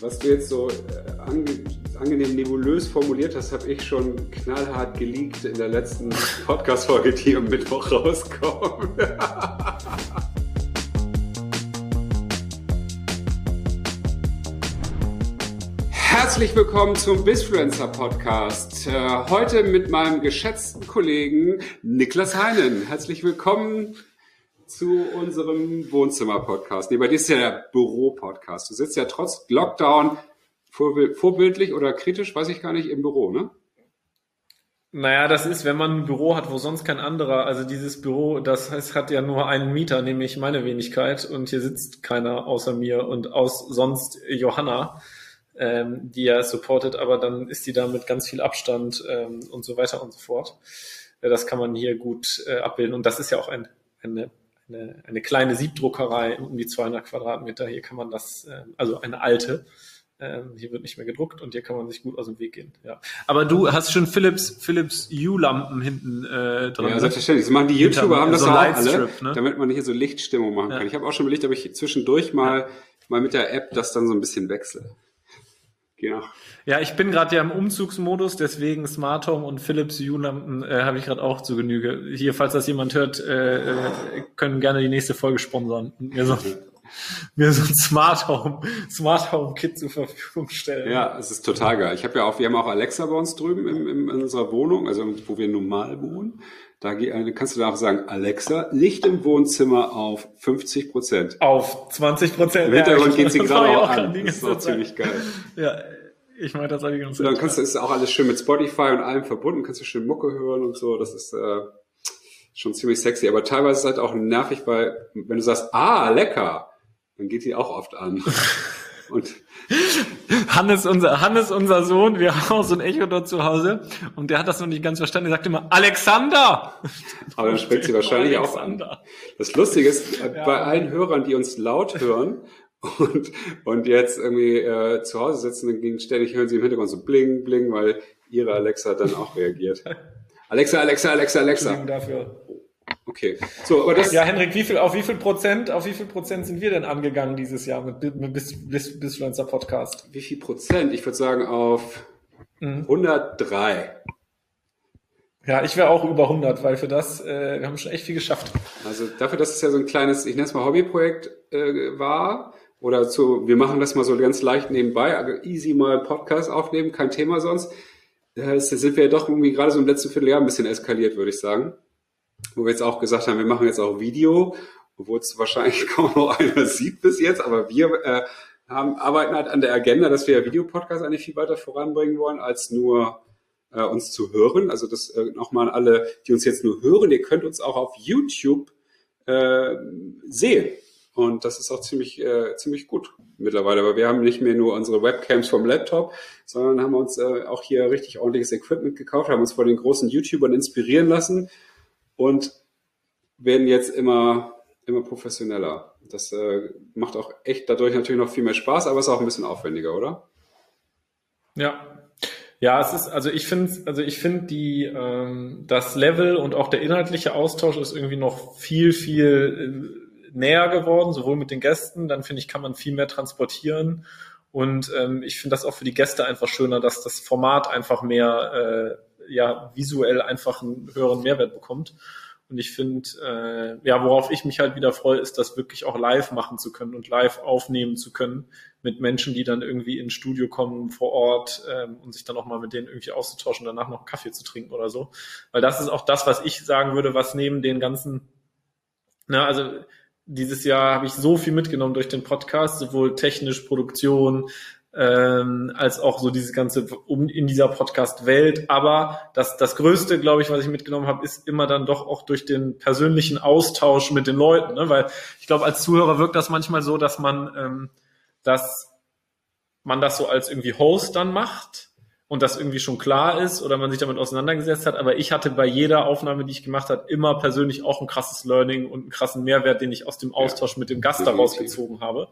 was du jetzt so äh, ange angenehm nebulös formuliert hast, habe ich schon knallhart geleakt in der letzten Podcast-Folge, die am Mittwoch rauskommt. Herzlich willkommen zum Bisfluencer Podcast. Äh, heute mit meinem geschätzten Kollegen Niklas Heinen. Herzlich willkommen zu unserem Wohnzimmer-Podcast. Nee, bei dir ist ja der Büro-Podcast. Du sitzt ja trotz Lockdown vorbildlich oder kritisch, weiß ich gar nicht, im Büro, ne? Naja, das ist, wenn man ein Büro hat, wo sonst kein anderer, also dieses Büro, das heißt, hat ja nur einen Mieter, nämlich meine Wenigkeit, und hier sitzt keiner außer mir und aus sonst Johanna, ähm, die ja supportet, aber dann ist die da mit ganz viel Abstand ähm, und so weiter und so fort. Das kann man hier gut äh, abbilden und das ist ja auch ein, eine, eine, eine kleine Siebdruckerei um die 200 Quadratmeter. Hier kann man das, äh, also eine alte, ähm, hier wird nicht mehr gedruckt und hier kann man sich gut aus dem Weg gehen. Ja. Aber du hast schon Philips, Philips U-Lampen hinten äh, dran. Ja, selbstverständlich. Das machen die YouTuber, haben das so auch alle, ne? damit man hier so Lichtstimmung machen ja. kann. Ich habe auch schon überlegt, ob ich zwischendurch mal, ja. mal mit der App das dann so ein bisschen wechsle. Genau. Ja, ich bin gerade ja im Umzugsmodus, deswegen Smart Home und Philips U-Lampen äh, habe ich gerade auch zu Genüge. Hier, falls das jemand hört, äh, äh, können gerne die nächste Folge sponsern und mir so mir so ein Smart Home, Smart Home Kit zur Verfügung stellen. Ja, es ist total geil. Ich habe ja auch, wir haben auch Alexa bei uns drüben im, im, in unserer Wohnung, also wo wir normal wohnen. Da äh, kannst du da auch sagen, Alexa, Licht im Wohnzimmer auf 50 Prozent. Auf 20 Prozent. Im Hintergrund ja, geht sie gerade auch an. Das ist auch ziemlich geil. Ja, ich meine das die ganze Zeit. Dann kannst du, ist auch alles schön mit Spotify und allem verbunden, kannst du schön Mucke hören und so. Das ist äh, schon ziemlich sexy. Aber teilweise ist es halt auch nervig, weil wenn du sagst, ah, lecker, dann geht die auch oft an. Und Hannes, unser, Hannes, unser Sohn, wir haben auch so ein Echo dort zu Hause und der hat das noch nicht ganz verstanden. Er sagt immer, Alexander! Aber dann spricht sie wahrscheinlich Alexander. auch an. Das Lustige ist, äh, ja. bei allen Hörern, die uns laut hören und, und jetzt irgendwie äh, zu Hause sitzen, dann ging ständig hören sie im Hintergrund so bling, bling, weil ihre Alexa dann auch reagiert. Alexa, Alexa, Alexa, Alexa. Dafür. Okay. So, aber das. Ja, Henrik, wie viel, auf wie viel Prozent, auf wie viel Prozent sind wir denn angegangen dieses Jahr mit, mit Bis, Bis, Bisfluencer Podcast? Wie viel Prozent? Ich würde sagen auf mhm. 103. Ja, ich wäre auch über 100, weil für das, äh, wir haben schon echt viel geschafft. Also dafür, dass es ja so ein kleines, ich nenne es mal Hobbyprojekt äh, war, oder zu, wir machen das mal so ganz leicht nebenbei, also easy mal Podcast aufnehmen, kein Thema sonst, äh, sind wir ja doch irgendwie gerade so im letzten Vierteljahr ein bisschen eskaliert, würde ich sagen wo wir jetzt auch gesagt haben, wir machen jetzt auch Video, obwohl es wahrscheinlich kaum noch einer sieht bis jetzt, aber wir äh, haben, arbeiten halt an der Agenda, dass wir Videopodcasts eigentlich viel weiter voranbringen wollen, als nur äh, uns zu hören. Also das äh, nochmal an alle, die uns jetzt nur hören, ihr könnt uns auch auf YouTube äh, sehen. Und das ist auch ziemlich, äh, ziemlich gut mittlerweile, Aber wir haben nicht mehr nur unsere Webcams vom Laptop, sondern haben uns äh, auch hier richtig ordentliches Equipment gekauft, haben uns von den großen YouTubern inspirieren lassen und werden jetzt immer, immer professioneller. Das äh, macht auch echt dadurch natürlich noch viel mehr Spaß, aber ist auch ein bisschen aufwendiger, oder? Ja. Ja, es ist, also ich finde, also ich finde die, ähm, das Level und auch der inhaltliche Austausch ist irgendwie noch viel, viel äh, näher geworden, sowohl mit den Gästen, dann finde ich, kann man viel mehr transportieren. Und ähm, ich finde das auch für die Gäste einfach schöner, dass das Format einfach mehr äh, ja visuell einfach einen höheren Mehrwert bekommt. Und ich finde, äh, ja, worauf ich mich halt wieder freue, ist, das wirklich auch live machen zu können und live aufnehmen zu können mit Menschen, die dann irgendwie ins Studio kommen vor Ort ähm, und sich dann auch mal mit denen irgendwie auszutauschen, danach noch Kaffee zu trinken oder so. Weil das ist auch das, was ich sagen würde, was neben den ganzen, na, also dieses Jahr habe ich so viel mitgenommen durch den Podcast, sowohl technisch, Produktion, ähm, als auch so dieses ganze um in dieser Podcast-Welt. Aber das, das Größte, glaube ich, was ich mitgenommen habe, ist immer dann doch auch durch den persönlichen Austausch mit den Leuten. Ne? Weil ich glaube, als Zuhörer wirkt das manchmal so, dass man, ähm, dass man das so als irgendwie Host dann macht und das irgendwie schon klar ist oder man sich damit auseinandergesetzt hat. Aber ich hatte bei jeder Aufnahme, die ich gemacht habe, immer persönlich auch ein krasses Learning und einen krassen Mehrwert, den ich aus dem Austausch mit dem Gast daraus gezogen habe.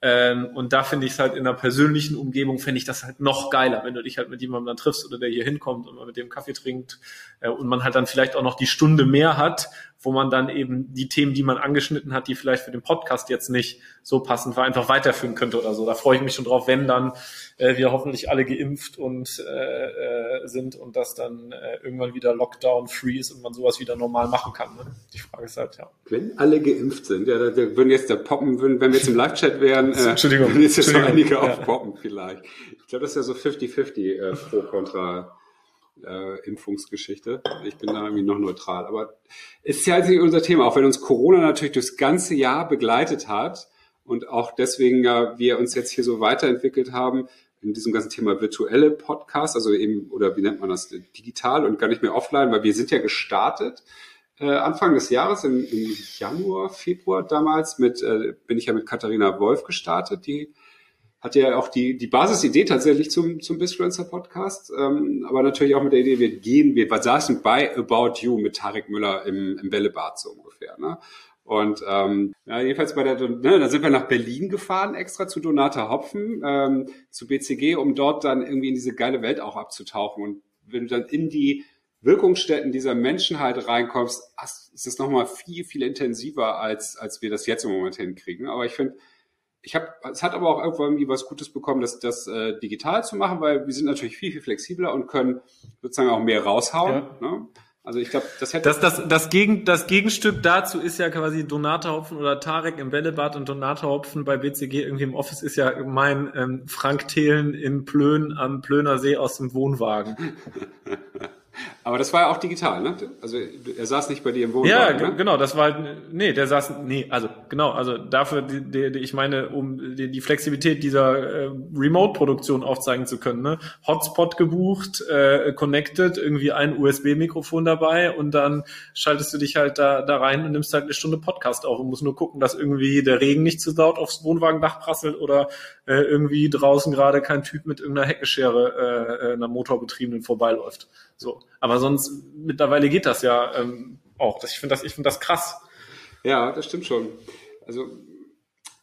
Ähm, und da finde ich es halt in einer persönlichen Umgebung, finde ich das halt noch geiler, wenn du dich halt mit jemandem dann triffst oder der hier hinkommt und man mit dem Kaffee trinkt äh, und man halt dann vielleicht auch noch die Stunde mehr hat, wo man dann eben die Themen, die man angeschnitten hat, die vielleicht für den Podcast jetzt nicht so passend war, einfach weiterführen könnte oder so. Da freue ich mich schon drauf, wenn dann äh, wir hoffentlich alle geimpft und äh, äh, sind und das dann äh, irgendwann wieder Lockdown-free ist und man sowas wieder normal machen kann. Ne? Die Frage ist halt, ja. Wenn alle geimpft sind, ja, da, da würden jetzt der poppen, würden, wenn wir jetzt im Live-Chat wären, äh, Entschuldigung, würden jetzt, noch einige ja. aufpoppen vielleicht. Ich glaube, das ist ja so 50-50 äh, pro kontra äh, Impfungsgeschichte. Ich bin da irgendwie noch neutral. Aber ist ja halt unser Thema, auch wenn uns Corona natürlich durchs ganze Jahr begleitet hat und auch deswegen ja wir uns jetzt hier so weiterentwickelt haben in diesem ganzen Thema virtuelle Podcast, also eben, oder wie nennt man das, digital und gar nicht mehr offline, weil wir sind ja gestartet äh, Anfang des Jahres, im, im Januar, Februar damals, mit, äh, bin ich ja mit Katharina Wolf gestartet, die hat ja auch die, die Basisidee tatsächlich zum, zum Bisfluencer Podcast, ähm, aber natürlich auch mit der Idee, wir gehen, wir saßen bei About You mit Tarek Müller im, im Bällebad so ungefähr. Ne? Und ähm, ja, jedenfalls bei der, ne, da sind wir nach Berlin gefahren, extra zu Donata Hopfen, ähm, zu BCG, um dort dann irgendwie in diese geile Welt auch abzutauchen. Und wenn du dann in die Wirkungsstätten dieser Menschen halt reinkommst, ist es nochmal viel, viel intensiver, als, als wir das jetzt im Moment hinkriegen. Aber ich finde, ich habe, es hat aber auch irgendwo irgendwie was Gutes bekommen, das, das äh, digital zu machen, weil wir sind natürlich viel, viel flexibler und können sozusagen auch mehr raushauen. Ja. Ne? Also ich glaube, das hätte. Das, das, das, Gegen, das Gegenstück dazu ist ja quasi Donata Hopfen oder Tarek im Bällebad und Donata Hopfen bei BCG irgendwie im Office ist ja mein ähm, Frank Thelen in Plön am Plöner See aus dem Wohnwagen. Aber das war ja auch digital, ne? Also er saß nicht bei dir im Wohnwagen. Ja, ne? genau, das war halt, nee, der saß, nee, also genau, also dafür, die, die, ich meine, um die, die Flexibilität dieser äh, Remote-Produktion aufzeigen zu können, ne? Hotspot gebucht, äh, connected, irgendwie ein USB-Mikrofon dabei und dann schaltest du dich halt da, da rein und nimmst halt eine Stunde Podcast auf und musst nur gucken, dass irgendwie der Regen nicht zu laut aufs Wohnwagendach prasselt oder äh, irgendwie draußen gerade kein Typ mit irgendeiner Heckeschere äh, einer motorbetriebenen vorbeiläuft. So. Aber sonst, mittlerweile geht das ja ähm, auch. Ich finde das, ich finde das krass. Ja, das stimmt schon. Also,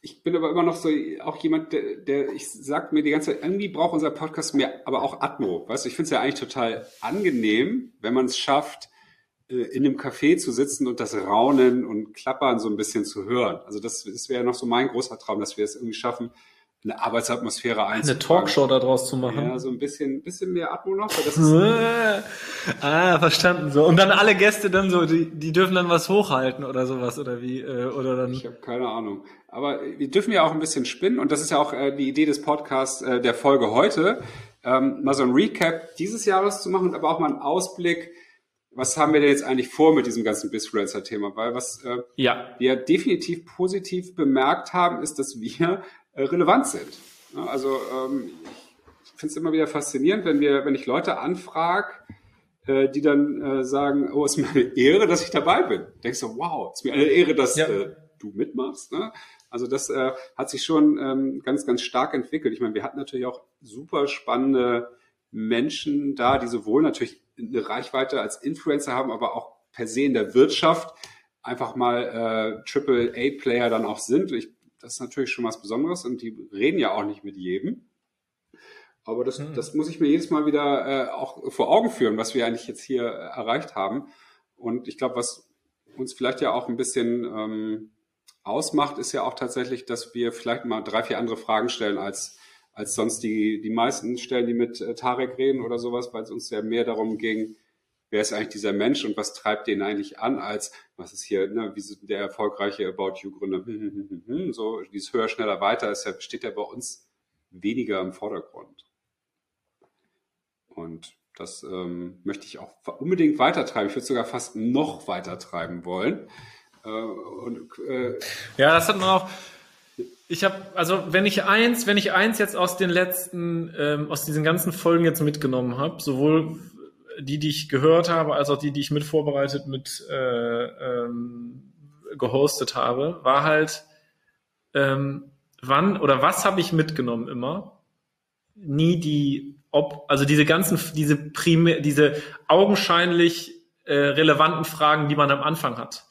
ich bin aber immer noch so auch jemand, der, der ich sag mir die ganze Zeit, irgendwie braucht unser Podcast mehr, aber auch Atmo. Weißt du, ich finde es ja eigentlich total angenehm, wenn man es schafft, äh, in einem Café zu sitzen und das Raunen und Klappern so ein bisschen zu hören. Also das, das wäre noch so mein großer Traum, dass wir es irgendwie schaffen, eine Arbeitsatmosphäre einzubauen. Eine Talkshow daraus zu machen. Ja, so ein bisschen, bisschen mehr Atmo noch. Ah, verstanden. So und dann alle Gäste dann so, die, die dürfen dann was hochhalten oder sowas oder wie äh, oder dann. Ich habe keine Ahnung. Aber wir dürfen ja auch ein bisschen spinnen und das ist ja auch äh, die Idee des Podcasts äh, der Folge heute, ähm, mal so ein Recap dieses Jahres zu machen, aber auch mal einen Ausblick. Was haben wir denn jetzt eigentlich vor mit diesem ganzen Bisfluencer-Thema? Weil was äh, ja. wir definitiv positiv bemerkt haben, ist, dass wir relevant sind. Also ähm, ich finde es immer wieder faszinierend, wenn wir, wenn ich Leute anfrage, äh, die dann äh, sagen, oh, es ist mir eine Ehre, dass ich dabei bin. Denkst du, wow, es ist mir eine Ehre, dass ja. äh, du mitmachst. Ne? Also das äh, hat sich schon ähm, ganz, ganz stark entwickelt. Ich meine, wir hatten natürlich auch super spannende Menschen da, die sowohl natürlich eine Reichweite als Influencer haben, aber auch per se in der Wirtschaft einfach mal äh, Triple A Player dann auch sind. Ich das ist natürlich schon was Besonderes und die reden ja auch nicht mit jedem. Aber das, mhm. das muss ich mir jedes Mal wieder äh, auch vor Augen führen, was wir eigentlich jetzt hier äh, erreicht haben. Und ich glaube, was uns vielleicht ja auch ein bisschen ähm, ausmacht, ist ja auch tatsächlich, dass wir vielleicht mal drei, vier andere Fragen stellen als, als sonst die, die meisten stellen, die mit äh, Tarek reden oder sowas, weil es uns ja mehr darum ging, wer ist eigentlich dieser Mensch und was treibt den eigentlich an, als was ist hier, ne, wie der erfolgreiche About You Gründer, hm, hm, hm, so dieses höher, schneller, weiter ist ja, steht ja bei uns weniger im Vordergrund. Und das ähm, möchte ich auch unbedingt weitertreiben. Ich würde sogar fast noch weiter treiben wollen. Äh, und, äh, ja, das hat man auch. Ich habe, also wenn ich eins, wenn ich eins jetzt aus den letzten, ähm, aus diesen ganzen Folgen jetzt mitgenommen habe, sowohl die, die ich gehört habe, als auch die, die ich mit vorbereitet, mit äh, ähm, gehostet habe, war halt, ähm, wann oder was habe ich mitgenommen immer? Nie die, ob, also diese ganzen, diese primär, diese augenscheinlich äh, relevanten Fragen, die man am Anfang hat.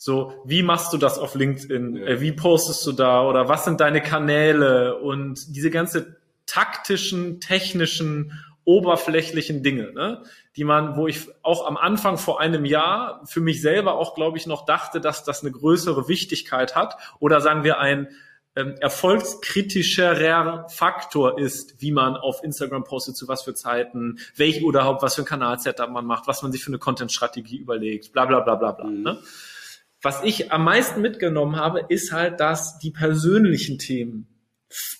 So, wie machst du das auf LinkedIn? Ja. Äh, wie postest du da? Oder was sind deine Kanäle? Und diese ganze taktischen, technischen oberflächlichen Dinge, ne? die man, wo ich auch am Anfang vor einem Jahr für mich selber auch, glaube ich, noch dachte, dass das eine größere Wichtigkeit hat oder sagen wir ein ähm, erfolgskritischer Faktor ist, wie man auf Instagram postet, zu was für Zeiten, welch oder überhaupt was für ein Kanal-Setup man macht, was man sich für eine Content-Strategie überlegt, bla bla bla bla bla. Mhm. Ne? Was ich am meisten mitgenommen habe, ist halt, dass die persönlichen Themen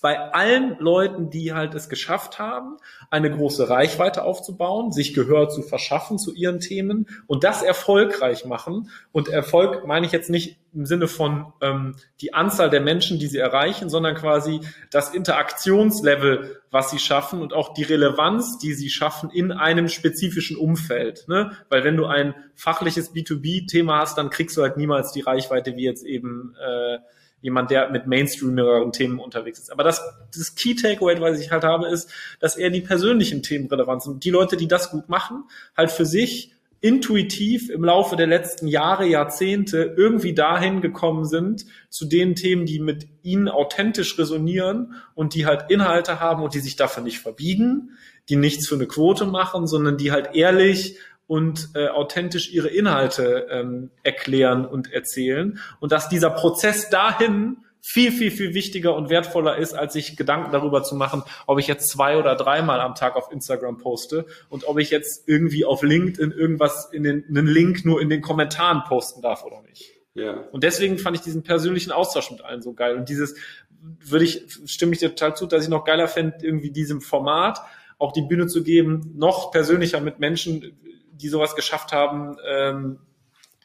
bei allen Leuten, die halt es geschafft haben, eine große Reichweite aufzubauen, sich Gehör zu verschaffen zu ihren Themen und das erfolgreich machen. Und Erfolg meine ich jetzt nicht im Sinne von ähm, die Anzahl der Menschen, die sie erreichen, sondern quasi das Interaktionslevel, was sie schaffen und auch die Relevanz, die sie schaffen in einem spezifischen Umfeld. Ne? Weil wenn du ein fachliches B2B-Thema hast, dann kriegst du halt niemals die Reichweite wie jetzt eben äh, jemand, der mit mainstreamigeren Themen unterwegs ist. Aber das, das Key Takeaway, was ich halt habe, ist, dass er die persönlichen Themen relevant sind. Die Leute, die das gut machen, halt für sich intuitiv im Laufe der letzten Jahre, Jahrzehnte irgendwie dahin gekommen sind zu den Themen, die mit ihnen authentisch resonieren und die halt Inhalte haben und die sich dafür nicht verbiegen, die nichts für eine Quote machen, sondern die halt ehrlich und äh, authentisch ihre Inhalte ähm, erklären und erzählen und dass dieser Prozess dahin viel, viel, viel wichtiger und wertvoller ist, als sich Gedanken darüber zu machen, ob ich jetzt zwei oder dreimal am Tag auf Instagram poste und ob ich jetzt irgendwie auf LinkedIn irgendwas in den, einen Link nur in den Kommentaren posten darf oder nicht. Ja. Und deswegen fand ich diesen persönlichen Austausch mit allen so geil. Und dieses würde ich, stimme ich dir total zu, dass ich noch geiler fände, irgendwie diesem Format auch die Bühne zu geben, noch persönlicher mit Menschen die sowas geschafft haben, ähm,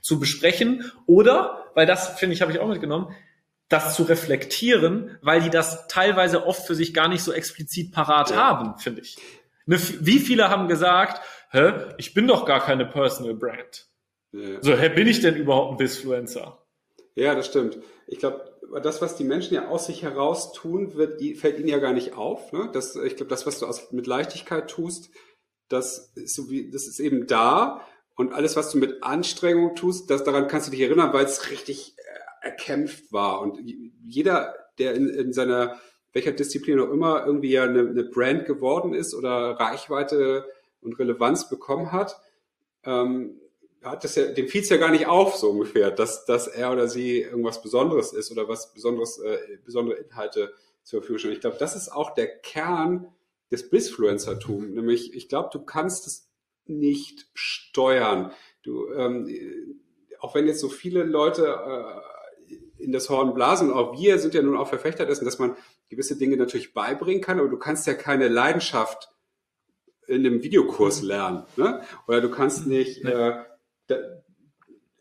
zu besprechen. Oder, weil das, finde ich, habe ich auch mitgenommen, das zu reflektieren, weil die das teilweise oft für sich gar nicht so explizit parat ja. haben, finde ich. Ne, wie viele haben gesagt, hä, ich bin doch gar keine Personal Brand. Ja. So, hä, bin ich denn überhaupt ein Bisfluencer? Ja, das stimmt. Ich glaube, das, was die Menschen ja aus sich heraus tun, wird, fällt ihnen ja gar nicht auf. Ne? Das, ich glaube, das, was du aus, mit Leichtigkeit tust, das ist, so wie, das ist eben da und alles, was du mit Anstrengung tust, das, daran kannst du dich erinnern, weil es richtig äh, erkämpft war. Und jeder, der in, in seiner, welcher Disziplin auch immer, irgendwie ja eine, eine Brand geworden ist oder Reichweite und Relevanz bekommen hat, ähm, hat das ja, dem fiel es ja gar nicht auf, so ungefähr, dass, dass er oder sie irgendwas Besonderes ist oder was Besonderes, äh, besondere Inhalte zur Verfügung stellen. Ich glaube, das ist auch der Kern des Bisfluencertum. Nämlich, ich glaube, du kannst es nicht steuern. Du, ähm, auch wenn jetzt so viele Leute äh, in das Horn blasen, auch wir sind ja nun auch Verfechter dessen, dass man gewisse Dinge natürlich beibringen kann, aber du kannst ja keine Leidenschaft in einem Videokurs lernen. Ne? Oder du kannst nicht äh,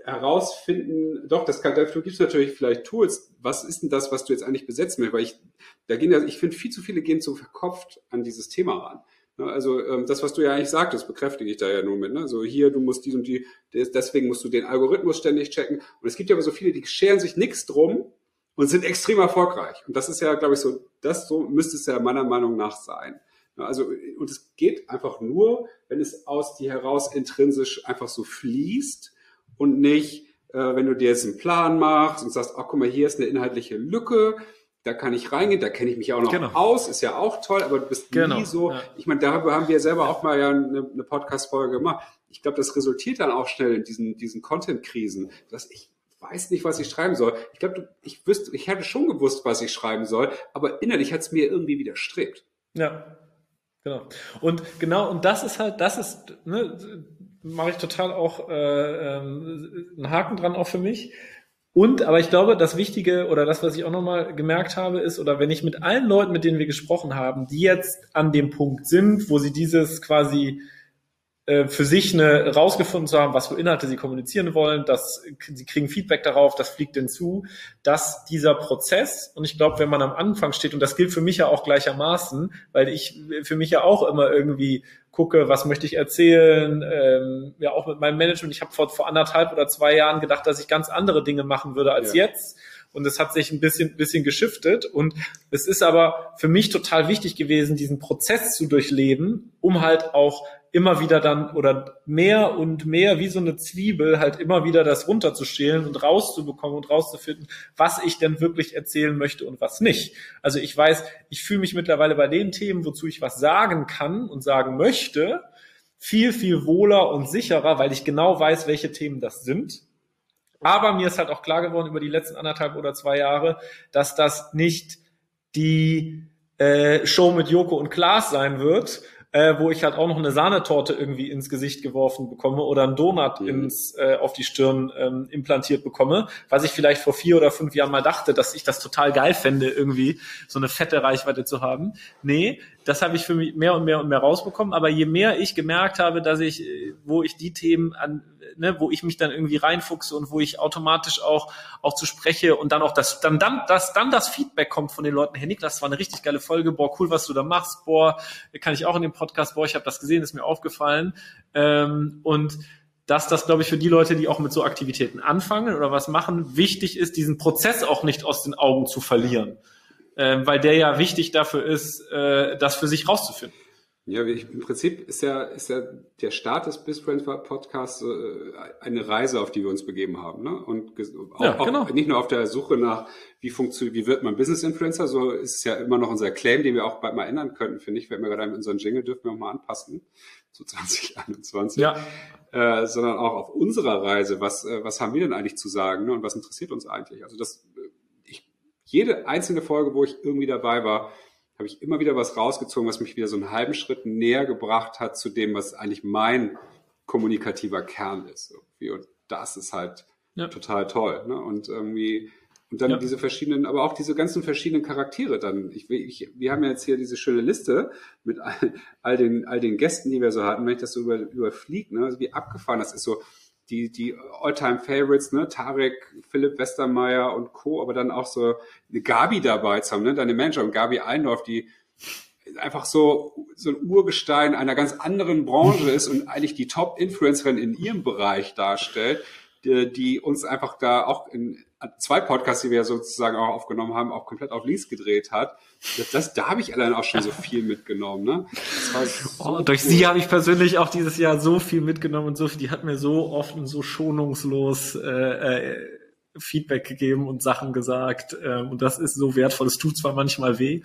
herausfinden, doch, das kann, dafür gibt es natürlich vielleicht Tools. Was ist denn das, was du jetzt eigentlich besetzen willst? Weil ich, da gehen ja, ich finde, viel zu viele gehen zu verkopft an dieses Thema ran. Ne, also ähm, das, was du ja eigentlich sagtest, bekräftige ich da ja nur mit. Ne? So hier, du musst dies und die, deswegen musst du den Algorithmus ständig checken. Und es gibt ja aber so viele, die scheren sich nichts drum und sind extrem erfolgreich. Und das ist ja, glaube ich, so, das so müsste es ja meiner Meinung nach sein. Ne, also, und es geht einfach nur, wenn es aus dir heraus intrinsisch einfach so fließt und nicht, äh, wenn du dir jetzt einen Plan machst und sagst, ach guck mal, hier ist eine inhaltliche Lücke, da kann ich reingehen, da kenne ich mich auch noch genau. aus, ist ja auch toll, aber du bist genau. nie so. Ja. Ich meine, darüber haben wir selber auch mal ja eine, eine Podcast-Folge gemacht. Ich glaube, das resultiert dann auch schnell in diesen, diesen Content-Krisen, dass ich weiß nicht, was ich schreiben soll. Ich glaube, ich wüsste, ich hätte schon gewusst, was ich schreiben soll, aber innerlich hat es mir irgendwie widerstrebt. Ja, genau. Und genau, und das ist halt, das ist, ne, mache ich total auch äh, ähm, einen Haken dran auch für mich. Und, aber ich glaube, das Wichtige oder das, was ich auch nochmal gemerkt habe, ist, oder wenn ich mit allen Leuten, mit denen wir gesprochen haben, die jetzt an dem Punkt sind, wo sie dieses quasi für sich eine rausgefunden zu haben, was für Inhalte sie kommunizieren wollen, dass sie kriegen Feedback darauf, das fliegt denen zu, dass dieser Prozess, und ich glaube, wenn man am Anfang steht, und das gilt für mich ja auch gleichermaßen, weil ich für mich ja auch immer irgendwie gucke, was möchte ich erzählen, ähm, ja auch mit meinem Management, ich habe vor, vor anderthalb oder zwei Jahren gedacht, dass ich ganz andere Dinge machen würde als ja. jetzt. Und es hat sich ein bisschen, bisschen geschiftet. Und es ist aber für mich total wichtig gewesen, diesen Prozess zu durchleben, um halt auch immer wieder dann oder mehr und mehr wie so eine Zwiebel halt immer wieder das runterzuschälen und rauszubekommen und rauszufinden, was ich denn wirklich erzählen möchte und was nicht. Also ich weiß, ich fühle mich mittlerweile bei den Themen, wozu ich was sagen kann und sagen möchte, viel, viel wohler und sicherer, weil ich genau weiß, welche Themen das sind. Aber mir ist halt auch klar geworden über die letzten anderthalb oder zwei Jahre, dass das nicht die äh, Show mit Joko und Klaas sein wird, äh, wo ich halt auch noch eine Sahnetorte irgendwie ins Gesicht geworfen bekomme oder einen Donut mhm. ins, äh, auf die Stirn ähm, implantiert bekomme, was ich vielleicht vor vier oder fünf Jahren mal dachte, dass ich das total geil fände, irgendwie so eine fette Reichweite zu haben. Nee, das habe ich für mich mehr und mehr und mehr rausbekommen. Aber je mehr ich gemerkt habe, dass ich, äh, wo ich die Themen an, ne, wo ich mich dann irgendwie reinfuchse und wo ich automatisch auch auch zu spreche und dann auch das, dann dann das dann das Feedback kommt von den Leuten. Hey Niklas, das war eine richtig geile Folge. Boah, cool, was du da machst. Boah, kann ich auch in dem Podcast. Boah, ich habe das gesehen, ist mir aufgefallen. Ähm, und dass das, glaube ich, für die Leute, die auch mit so Aktivitäten anfangen oder was machen, wichtig ist, diesen Prozess auch nicht aus den Augen zu verlieren äh, weil der ja wichtig dafür ist, äh, das für sich rauszufinden. Ja, ich, im Prinzip ist ja, ist ja der Start des BizBrand Podcasts äh, eine Reise, auf die wir uns begeben haben. Ne? Und auch, ja, genau. auch nicht nur auf der Suche nach, wie funktioniert, wie wird man Business Influencer, so ist es ja immer noch unser Claim, den wir auch bald mal ändern könnten, finde ich. Wenn wir gerade unseren Jingle dürfen wir auch mal anpassen, zu 2021. Ja. Äh, sondern auch auf unserer Reise, was, äh, was haben wir denn eigentlich zu sagen ne? und was interessiert uns eigentlich? Also das jede einzelne Folge, wo ich irgendwie dabei war, habe ich immer wieder was rausgezogen, was mich wieder so einen halben Schritt näher gebracht hat zu dem, was eigentlich mein kommunikativer Kern ist. Und das ist halt ja. total toll. Ne? Und irgendwie, und dann ja. diese verschiedenen, aber auch diese ganzen verschiedenen Charaktere dann. Ich, ich, wir haben ja jetzt hier diese schöne Liste mit all, all, den, all den Gästen, die wir so hatten. Wenn ich das so über, überfliege, ne? also wie abgefahren das ist, so die, die All-Time-Favorites, ne, Tarek, Philipp Westermeier und Co., aber dann auch so eine Gabi dabei zu haben, ne, deine Manager und Gabi Eindorf, die einfach so, so ein Urgestein einer ganz anderen Branche ist und eigentlich die Top-Influencerin in ihrem Bereich darstellt, die, die uns einfach da auch in zwei Podcasts, die wir sozusagen auch aufgenommen haben, auch komplett auf links gedreht hat. Das, das da habe ich allein auch schon so viel mitgenommen. Ne? So oh, durch cool. sie habe ich persönlich auch dieses Jahr so viel mitgenommen und so viel. Die hat mir so oft und so schonungslos äh, äh, Feedback gegeben und Sachen gesagt. Ähm, und das ist so wertvoll. Es tut zwar manchmal weh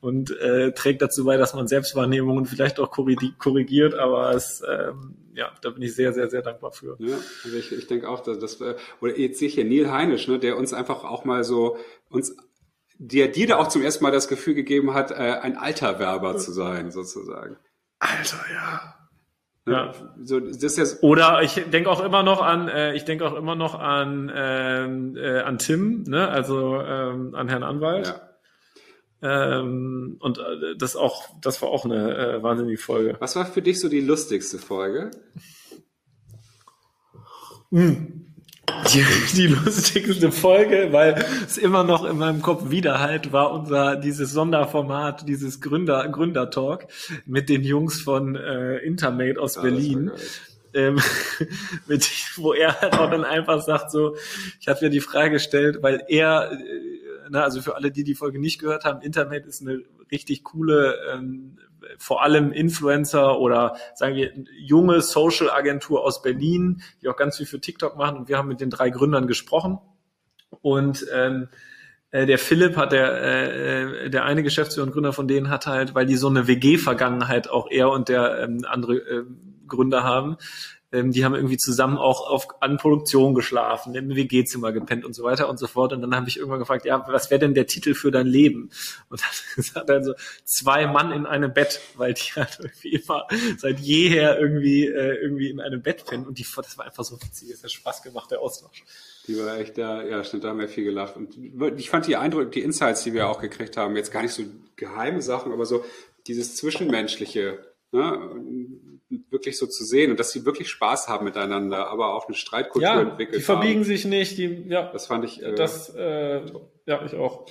und äh, trägt dazu bei, dass man Selbstwahrnehmungen vielleicht auch korrigiert, aber es, ähm, ja, da bin ich sehr, sehr, sehr dankbar für. Ja, also ich, ich denke auch, dass das, äh, oder jetzt sehe ich hier Neil Heinisch, ne, der uns einfach auch mal so, uns der dir da auch zum ersten Mal das Gefühl gegeben hat, äh, ein alter Werber zu sein, sozusagen. Alter, ja. Ne? Ja. So, das ist jetzt Oder ich denke auch immer noch an, äh, ich denke auch immer noch an ähm, äh, an Tim, ne? also ähm, an Herrn Anwalt. Ja. Ähm, und äh, das auch, das war auch eine äh, wahnsinnige Folge. Was war für dich so die lustigste Folge? Hm die, die lustigste Folge, weil es immer noch in meinem Kopf wiederhalt war unser dieses Sonderformat, dieses Gründer Gründertalk mit den Jungs von äh, Intermate aus ja, Berlin. Ähm, mit, wo er halt auch dann einfach sagt so, ich habe mir die Frage gestellt, weil er, äh, na, also für alle, die die Folge nicht gehört haben, Internet ist eine richtig coole ähm, vor allem Influencer oder sagen wir junge Social Agentur aus Berlin, die auch ganz viel für TikTok machen. Und wir haben mit den drei Gründern gesprochen. Und ähm, äh, der Philipp hat der äh, der eine Geschäftsführer und Gründer von denen hat halt, weil die so eine WG-Vergangenheit auch er und der ähm, andere äh, Gründer haben, ähm, die haben irgendwie zusammen auch auf, an Produktion geschlafen, im WG-Zimmer gepennt und so weiter und so fort. Und dann habe ich irgendwann gefragt, ja, was wäre denn der Titel für dein Leben? Und dann gesagt er so, zwei Mann in einem Bett, weil die halt irgendwie immer seit jeher irgendwie, äh, irgendwie in einem Bett pennen. Und die, das war einfach so witzig, es hat Spaß gemacht, der Austausch. Die war echt da, ja, stimmt, da haben wir viel gelacht. Und ich fand die Eindrücke, die Insights, die wir auch gekriegt haben, jetzt gar nicht so geheime Sachen, aber so dieses Zwischenmenschliche, ne? Wirklich so zu sehen und dass sie wirklich Spaß haben miteinander, aber auch eine Streitkultur ja, entwickelt die verbiegen haben. sich nicht, die, ja. Das fand ich, äh, das, äh, ja, ich auch.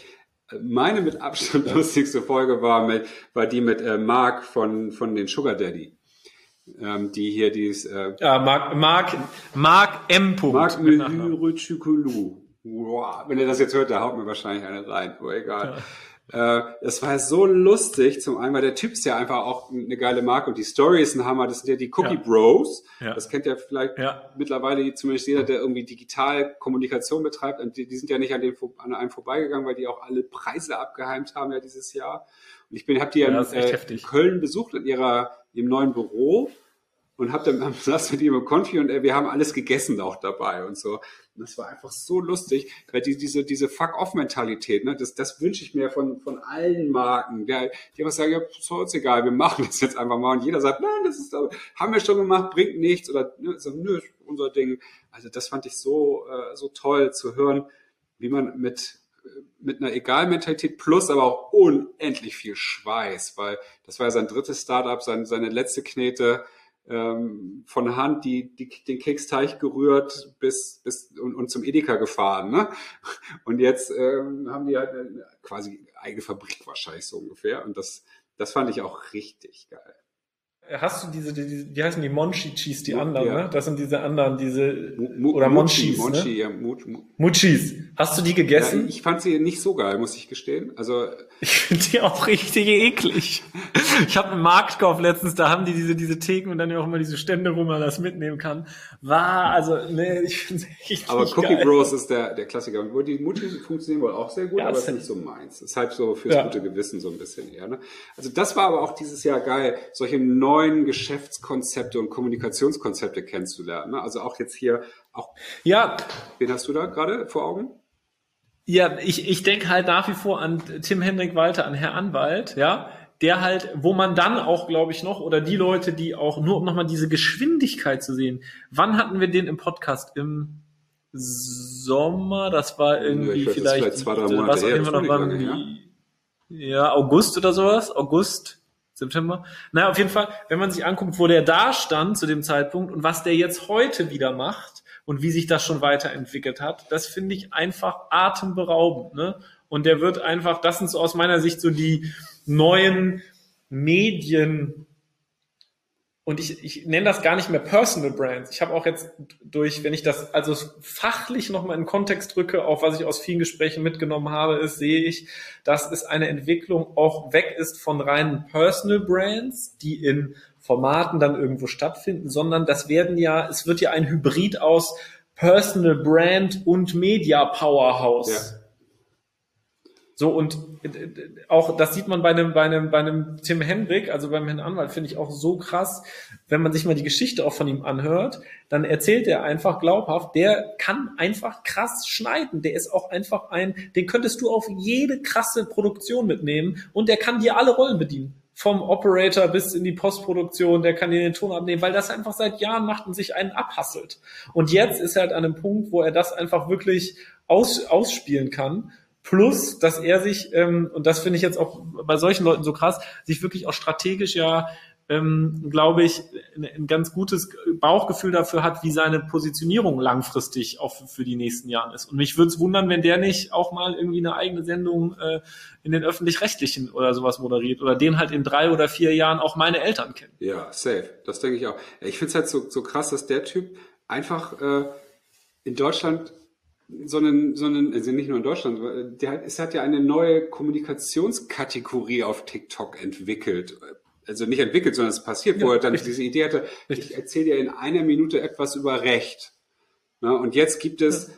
Meine mit Abstand lustigste Folge war mit, war die mit äh, Mark von, von den Sugar Daddy. Ähm, die hier dies, äh, ja, Mark, Mark, Mark M. Mark Mehürütschükulu. Wow, wenn ihr das jetzt hört, da haut mir wahrscheinlich eine rein, aber egal. Ja. Äh, das war so lustig. Zum einen, weil der Typ ist ja einfach auch eine geile Marke und die Story ist ein Hammer. Das sind ja die Cookie ja. Bros. Ja. Das kennt ja vielleicht ja. mittlerweile zumindest jeder, der irgendwie digital Kommunikation betreibt. Und die, die sind ja nicht an, dem, an einem vorbeigegangen, weil die auch alle Preise abgeheimt haben ja dieses Jahr. Und ich bin, habe die ja, in, äh, in Köln besucht in ihrer, ihrem neuen Büro und hab dann saß mit ihm im Konfi und äh, wir haben alles gegessen auch dabei und so. Und das war einfach so lustig, weil die, diese, diese Fuck-off-Mentalität, ne, das, das wünsche ich mir von, von allen Marken. Der, die einfach sagen, ja, so uns egal, wir machen das jetzt einfach mal. Und jeder sagt, nein, das ist, haben wir schon gemacht, bringt nichts oder ne, so, nö, unser Ding. Also das fand ich so, äh, so toll zu hören, wie man mit mit einer Egalmentalität plus aber auch unendlich viel Schweiß, weil das war ja sein drittes Startup, sein, seine letzte Knete, ähm, von Hand die, die, den Keksteig gerührt bis, bis und, und zum Edeka gefahren. Ne? Und jetzt ähm, haben die halt eine, quasi eigene Fabrik wahrscheinlich so ungefähr. Und das, das fand ich auch richtig geil. Hast du diese, die, wie heißen die Monchi-Cheese, die anderen, ja. ne? Das sind diese anderen, diese, Mu oder Monchis, Monchi, ne? ja. Muchis. Hast du die gegessen? Ja, ich fand sie nicht so geil, muss ich gestehen. Also. Ich finde die auch richtig eklig. Ich habe einen Marktkauf letztens, da haben die diese, diese Theken und dann ja auch immer diese Stände, wo man das mitnehmen kann. War, also, ne, ich finde echt Aber Cookie geil. Bros ist der, der Klassiker. Die Muchis funktionieren wohl auch sehr gut, ja, aber es ist nicht so meins. Das ist halt so fürs gute Gewissen so ein bisschen eher, ne? Also das war aber auch dieses Jahr geil, solche neuen neuen Geschäftskonzepte und Kommunikationskonzepte kennenzulernen. Ne? Also auch jetzt hier, auch. Ja. Wen hast du da gerade vor Augen? Ja, ich, ich denke halt nach wie vor an Tim Hendrik Walter, an Herr Anwalt, ja, der halt, wo man dann auch, glaube ich, noch, oder die Leute, die auch, nur um nochmal diese Geschwindigkeit zu sehen, wann hatten wir den im Podcast? Im Sommer, das war irgendwie ja, vielleicht, vielleicht zwei, drei Monate was her, noch wann, ja? ja, August oder sowas, August, September. Naja, auf jeden Fall, wenn man sich anguckt, wo der da stand zu dem Zeitpunkt und was der jetzt heute wieder macht und wie sich das schon weiterentwickelt hat, das finde ich einfach atemberaubend. Ne? Und der wird einfach, das sind so aus meiner Sicht so die neuen Medien, und ich, ich nenne das gar nicht mehr Personal Brands. Ich habe auch jetzt durch, wenn ich das also fachlich nochmal in Kontext drücke, auch was ich aus vielen Gesprächen mitgenommen habe, ist, sehe ich, dass es eine Entwicklung auch weg ist von reinen Personal Brands, die in Formaten dann irgendwo stattfinden, sondern das werden ja, es wird ja ein Hybrid aus Personal Brand und Media Powerhouse. Ja. So, und äh, auch das sieht man bei einem, bei einem, bei einem Tim Hendrick, also beim Herrn Anwalt, finde ich auch so krass, wenn man sich mal die Geschichte auch von ihm anhört, dann erzählt er einfach glaubhaft, der kann einfach krass schneiden. Der ist auch einfach ein, den könntest du auf jede krasse Produktion mitnehmen und der kann dir alle Rollen bedienen vom Operator bis in die Postproduktion, der kann dir den Ton abnehmen, weil das einfach seit Jahren macht und sich einen abhasselt. Und jetzt ist er halt an einem Punkt, wo er das einfach wirklich aus, ausspielen kann Plus, dass er sich, ähm, und das finde ich jetzt auch bei solchen Leuten so krass, sich wirklich auch strategisch ja, ähm, glaube ich, ein, ein, ganz gutes Bauchgefühl dafür hat, wie seine Positionierung langfristig auch für die nächsten Jahre ist. Und mich würde es wundern, wenn der nicht auch mal irgendwie eine eigene Sendung äh, in den öffentlich-rechtlichen oder sowas moderiert oder den halt in drei oder vier Jahren auch meine Eltern kennen. Ja, safe. Das denke ich auch. Ich finde es halt so, so krass, dass der Typ einfach äh, in Deutschland sondern, sondern also nicht nur in Deutschland, der hat, es hat ja eine neue Kommunikationskategorie auf TikTok entwickelt. Also nicht entwickelt, sondern es passiert, ja, wo er dann richtig. diese Idee hatte, richtig. ich erzähle dir in einer Minute etwas über Recht. Na, und jetzt gibt es, ja.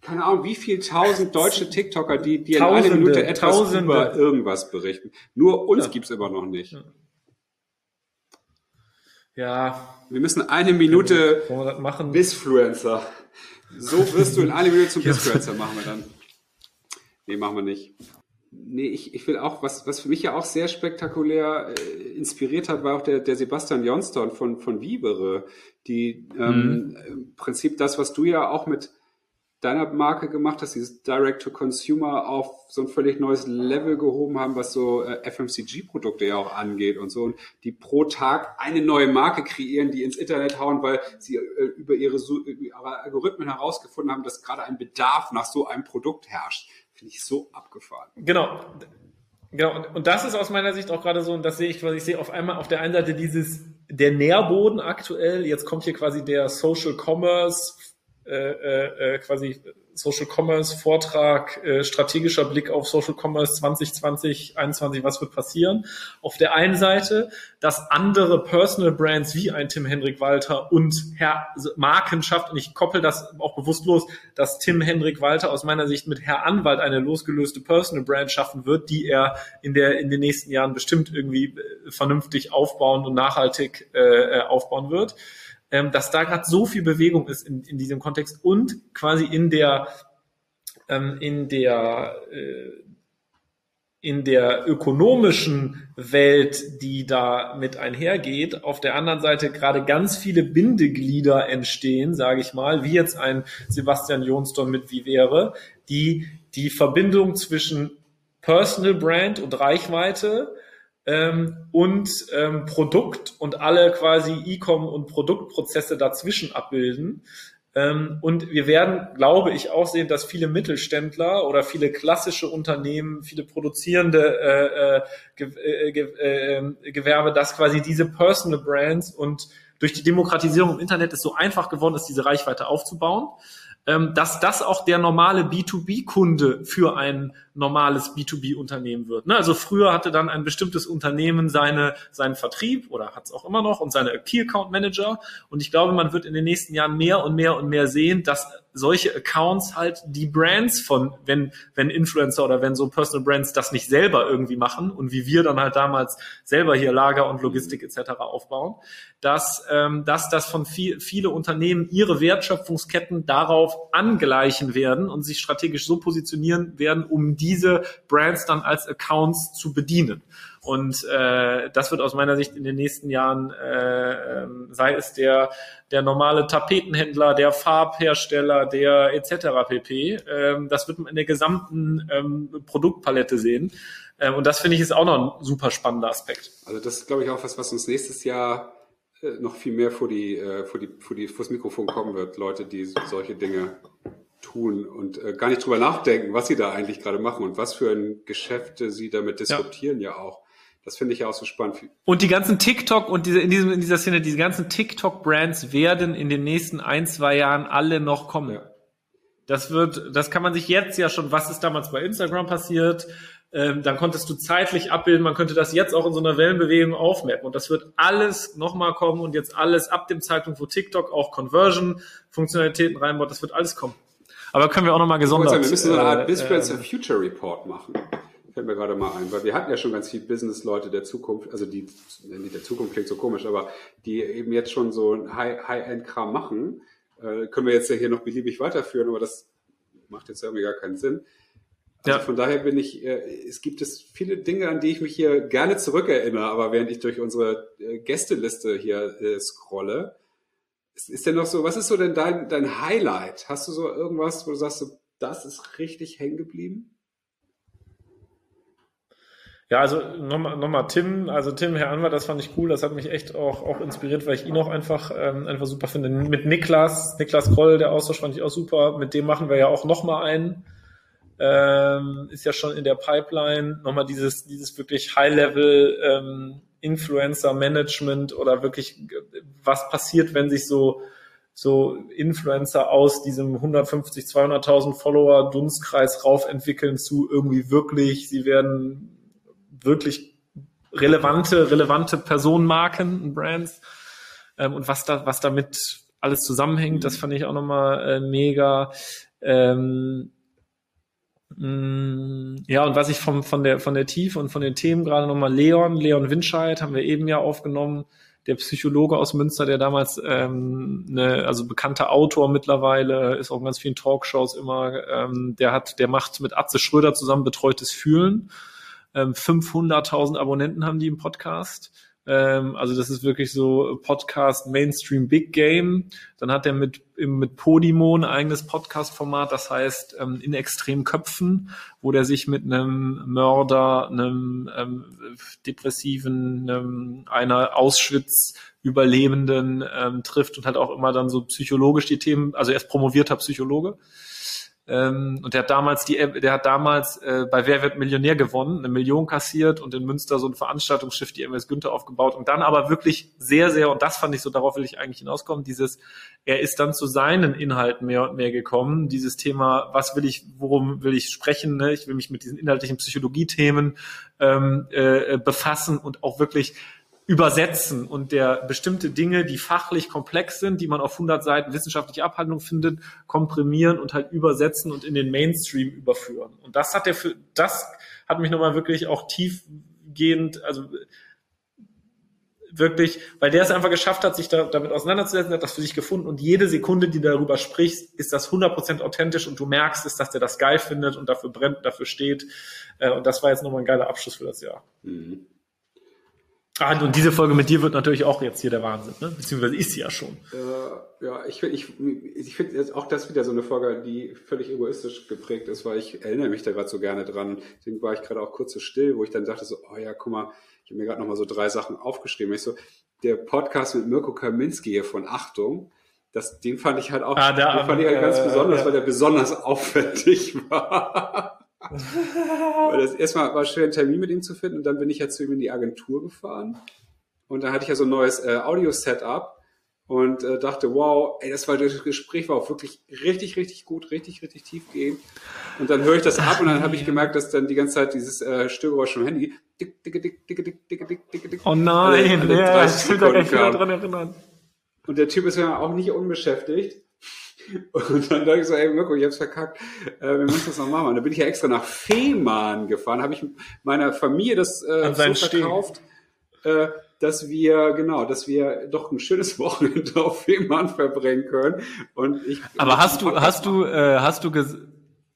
keine Ahnung, wie viel tausend deutsche TikToker, die, die Tausende, in einer Minute etwas Tausende. über irgendwas berichten. Nur uns ja. gibt's immer noch nicht. Ja. Wir müssen eine Minute Bisfluencer. So wirst du in einer Minute zum Biscuitzer, machen wir dann. Nee, machen wir nicht. Nee, ich, ich will auch, was, was für mich ja auch sehr spektakulär äh, inspiriert hat, war auch der, der Sebastian Johnston von, von Vibere, die ähm, mhm. im Prinzip das, was du ja auch mit deiner Marke gemacht hast, dieses Direct-to-Consumer auf so ein völlig neues Level gehoben haben, was so äh, FMCG-Produkte ja auch angeht und so, und die pro Tag eine neue Marke kreieren, die ins Internet hauen, weil sie äh, über ihre, ihre Algorithmen herausgefunden haben, dass gerade ein Bedarf nach so einem Produkt herrscht. Finde ich so abgefahren. Genau. Genau, und, und das ist aus meiner Sicht auch gerade so, und das sehe ich quasi, ich sehe auf einmal auf der einen Seite dieses, der Nährboden aktuell, jetzt kommt hier quasi der Social Commerce äh, äh, äh, quasi Social Commerce Vortrag, äh, strategischer Blick auf Social Commerce 2020, 2021, was wird passieren. Auf der einen Seite, dass andere Personal Brands wie ein Tim Hendrik Walter und Herr also Markenschaft, und ich koppel das auch bewusst los, dass Tim Hendrik Walter aus meiner Sicht mit Herr Anwalt eine losgelöste Personal Brand schaffen wird, die er in der, in den nächsten Jahren bestimmt irgendwie äh, vernünftig aufbauen und nachhaltig äh, aufbauen wird ähm, dass da gerade so viel Bewegung ist in, in diesem Kontext und quasi in der ähm, in der äh, in der ökonomischen Welt, die da mit einhergeht, auf der anderen Seite gerade ganz viele Bindeglieder entstehen, sage ich mal, wie jetzt ein Sebastian Jonsdorf mit Vivere, die die Verbindung zwischen Personal Brand und Reichweite ähm, und ähm, Produkt und alle quasi E-Com und Produktprozesse dazwischen abbilden. Ähm, und wir werden, glaube ich, auch sehen, dass viele Mittelständler oder viele klassische Unternehmen, viele produzierende äh, äh, Ge äh, äh, ähm, Gewerbe, dass quasi diese Personal Brands und durch die Demokratisierung im Internet es so einfach geworden ist, diese Reichweite aufzubauen dass das auch der normale B2B-Kunde für ein normales B2B-Unternehmen wird. Ne? Also früher hatte dann ein bestimmtes Unternehmen seine, seinen Vertrieb oder hat es auch immer noch und seine Key Account Manager. Und ich glaube, man wird in den nächsten Jahren mehr und mehr und mehr sehen, dass solche Accounts halt die Brands von, wenn, wenn Influencer oder wenn so Personal Brands das nicht selber irgendwie machen und wie wir dann halt damals selber hier Lager und Logistik etc. aufbauen, dass, ähm, dass das von viel, viele Unternehmen ihre Wertschöpfungsketten darauf angleichen werden und sich strategisch so positionieren werden, um diese Brands dann als Accounts zu bedienen. Und äh, das wird aus meiner Sicht in den nächsten Jahren, äh, ähm, sei es der, der normale Tapetenhändler, der Farbhersteller, der etc. pp, äh, das wird man in der gesamten ähm, Produktpalette sehen. Äh, und das finde ich ist auch noch ein super spannender Aspekt. Also das ist, glaube ich, auch was, was uns nächstes Jahr äh, noch viel mehr vor die, äh, vor die, vor die, vors Mikrofon kommen wird. Leute, die solche Dinge tun und äh, gar nicht drüber nachdenken, was sie da eigentlich gerade machen und was für ein Geschäfte sie damit diskutieren ja, ja auch. Das finde ich ja auch so spannend. Und die ganzen TikTok und diese, in, diesem, in dieser Szene, diese ganzen TikTok-Brands werden in den nächsten ein, zwei Jahren alle noch kommen. Ja. Das wird, das kann man sich jetzt ja schon, was ist damals bei Instagram passiert, ähm, dann konntest du zeitlich abbilden, man könnte das jetzt auch in so einer Wellenbewegung aufmappen und das wird alles nochmal kommen und jetzt alles ab dem Zeitpunkt, wo TikTok auch Conversion-Funktionalitäten reinbaut, das wird alles kommen. Aber können wir auch nochmal gesondert... Sagen, wir müssen so eine Art äh, Business äh, Future Report machen. Fällt mir gerade mal ein, weil wir hatten ja schon ganz viele Business-Leute der Zukunft, also die, nicht der Zukunft klingt so komisch, aber die eben jetzt schon so High-End-Kram machen. Äh, können wir jetzt ja hier noch beliebig weiterführen, aber das macht jetzt irgendwie gar keinen Sinn. Also ja. von daher bin ich, äh, es gibt es viele Dinge, an die ich mich hier gerne zurückerinnere, aber während ich durch unsere äh, Gästeliste hier äh, scrolle, ist, ist denn noch so, was ist so denn dein, dein Highlight? Hast du so irgendwas, wo du sagst, so, das ist richtig hängen geblieben? Ja, also nochmal noch mal Tim, also Tim, Herr Anwalt, das fand ich cool, das hat mich echt auch, auch inspiriert, weil ich ihn auch einfach, ähm, einfach super finde. Mit Niklas, Niklas Kroll, der Austausch fand ich auch super, mit dem machen wir ja auch nochmal einen, ähm, ist ja schon in der Pipeline, nochmal dieses, dieses wirklich High-Level ähm, Influencer-Management oder wirklich, was passiert, wenn sich so so Influencer aus diesem 150, 200.000 Follower Dunstkreis rauf entwickeln zu irgendwie wirklich, sie werden wirklich relevante, relevante Personenmarken, Brands. Ähm, und was da, was damit alles zusammenhängt, das fand ich auch nochmal äh, mega. Ähm, mm, ja, und was ich vom, von der, von der Tiefe und von den Themen gerade nochmal Leon, Leon Winscheid haben wir eben ja aufgenommen, der Psychologe aus Münster, der damals ähm, ne, also bekannter Autor mittlerweile, ist auch in ganz vielen Talkshows immer, ähm, der hat, der macht mit Atze Schröder zusammen betreutes Fühlen 500.000 ähm, Abonnenten haben die im Podcast. Ähm, also das ist wirklich so Podcast Mainstream Big Game. Dann hat er mit, mit Podimo ein eigenes Podcast-Format, das heißt ähm, in extremen Köpfen, wo der sich mit einem Mörder, einem ähm, Depressiven, einem, einer Auschwitz Überlebenden ähm, trifft und halt auch immer dann so psychologisch die Themen, also er ist promovierter Psychologe Ähm, und der hat damals die, der hat damals äh, bei Wer wird Millionär gewonnen, eine Million kassiert und in Münster so ein Veranstaltungsschiff, die MS Günther aufgebaut und dann aber wirklich sehr, sehr, und das fand ich so, darauf will ich eigentlich hinauskommen, dieses, er ist dann zu seinen Inhalten mehr und mehr gekommen, dieses Thema, was will ich, worum will ich sprechen, ne? ich will mich mit diesen inhaltlichen Psychologiethemen ähm, äh, befassen und auch wirklich übersetzen und der bestimmte Dinge, die fachlich komplex sind, die man auf 100 Seiten wissenschaftliche Abhandlung findet, komprimieren und halt übersetzen und in den Mainstream überführen. Und das hat der für, das hat mich nochmal wirklich auch tiefgehend, also wirklich, weil der es einfach geschafft hat, sich da, damit auseinanderzusetzen, hat das für sich gefunden und jede Sekunde, die darüber sprichst, ist das 100% authentisch und du merkst es, dass der das geil findet und dafür brennt, dafür steht. Äh, und das war jetzt nochmal ein geiler Abschluss für das Jahr. Mhm. Ah, und diese Folge mit dir wird natürlich auch jetzt hier der Wahnsinn, ne? beziehungsweise ist sie ja schon. Äh, ja, ich finde ich, ich find auch das wieder so eine Folge, die völlig egoistisch geprägt ist, weil ich erinnere mich da gerade so gerne dran. Deswegen war ich gerade auch kurz so still, wo ich dann dachte so, oh ja, guck mal, ich habe mir gerade nochmal so drei Sachen aufgeschrieben. Ich so, der Podcast mit Mirko Kaminski hier von Achtung, das, den fand ich halt auch, ah, der, den fand ich halt ganz äh, besonders, ja. weil der besonders aufwendig war. Weil das erstmal war schwer, einen Termin mit ihm zu finden und dann bin ich ja zu ihm in die Agentur gefahren und dann hatte ich ja so ein neues äh, Audio-Setup und äh, dachte, wow, ey, das war das Gespräch war auch wirklich richtig, richtig gut, richtig, richtig tief gehen. Und dann höre ich das ab und dann habe ich gemerkt, dass dann die ganze Zeit dieses äh, Störgeräusch vom Handy dick, dick, dick, dick, dick, dick, dick, dick, dick, Oh nein, alle, alle ja, ich will da gleich wieder dran erinnern. Und der Typ ist ja auch nicht unbeschäftigt. Und dann dachte ich so, ey Mirko, ich hab's verkackt, äh, wir müssen das noch machen. Und dann bin ich ja extra nach Fehmarn gefahren, habe ich meiner Familie das äh, so verkauft, äh, dass wir, genau, dass wir doch ein schönes Wochenende auf Fehmarn verbringen können. Und ich, Aber hast du, hast du, äh, hast du,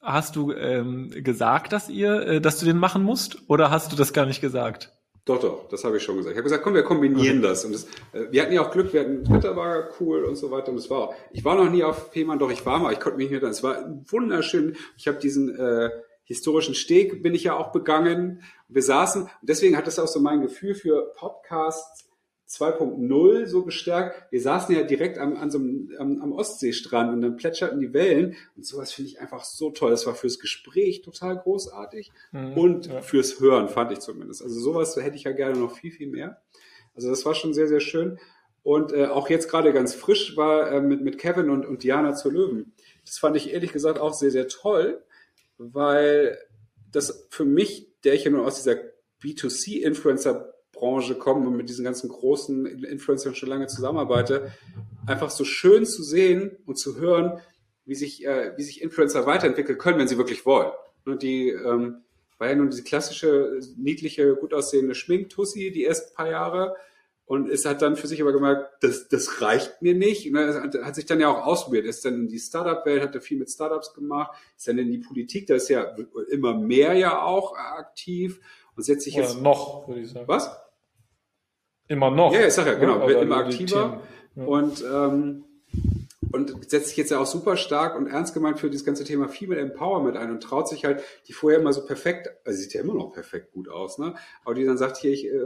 hast du ähm, gesagt, dass ihr, äh, dass du den machen musst, oder hast du das gar nicht gesagt? Doch, doch, das habe ich schon gesagt. Ich habe gesagt, komm, wir kombinieren das. Und das, äh, wir hatten ja auch Glück, wir hatten Twitter war cool und so weiter. Und es war auch, ich war noch nie auf Fehmarn, doch ich war mal, ich konnte mich nicht mehr, es war wunderschön. Ich habe diesen äh, historischen Steg, bin ich ja auch begangen. Wir saßen, und deswegen hat das auch so mein Gefühl für Podcasts 2.0 so gestärkt. Wir saßen ja direkt am, an so einem, am, am Ostseestrand und dann plätscherten die Wellen. Und sowas finde ich einfach so toll. Das war fürs Gespräch total großartig mhm, und ja. fürs Hören fand ich zumindest. Also sowas hätte ich ja gerne noch viel, viel mehr. Also das war schon sehr, sehr schön. Und äh, auch jetzt gerade ganz frisch war äh, mit, mit Kevin und, und Diana zur Löwen. Das fand ich ehrlich gesagt auch sehr, sehr toll, weil das für mich, der ich ja nur aus dieser B2C-Influencer Branche komme und mit diesen ganzen großen Influencern schon lange zusammenarbeite, einfach so schön zu sehen und zu hören, wie sich, äh, wie sich Influencer weiterentwickeln können, wenn sie wirklich wollen. Und die ähm, war ja nun diese klassische, niedliche, gut aussehende Schminktussi die ersten paar Jahre und es hat dann für sich aber gemerkt, das, das reicht mir nicht. Und er hat, sich dann ja auch ausprobiert. Er ist dann in die Startup-Welt, hat er viel mit Startups gemacht, ist dann in die Politik, da ist ja immer mehr ja auch aktiv und setzt sich jetzt. noch, würde ich sagen. Was? Immer noch. Ja, ich sag ja, genau, wird immer aktiver ja. und, ähm, und setzt sich jetzt ja auch super stark und ernst gemeint für dieses ganze Thema Female Empowerment ein und traut sich halt, die vorher immer so perfekt, also sieht ja immer noch perfekt gut aus, ne? Aber die dann sagt, hier, ich äh,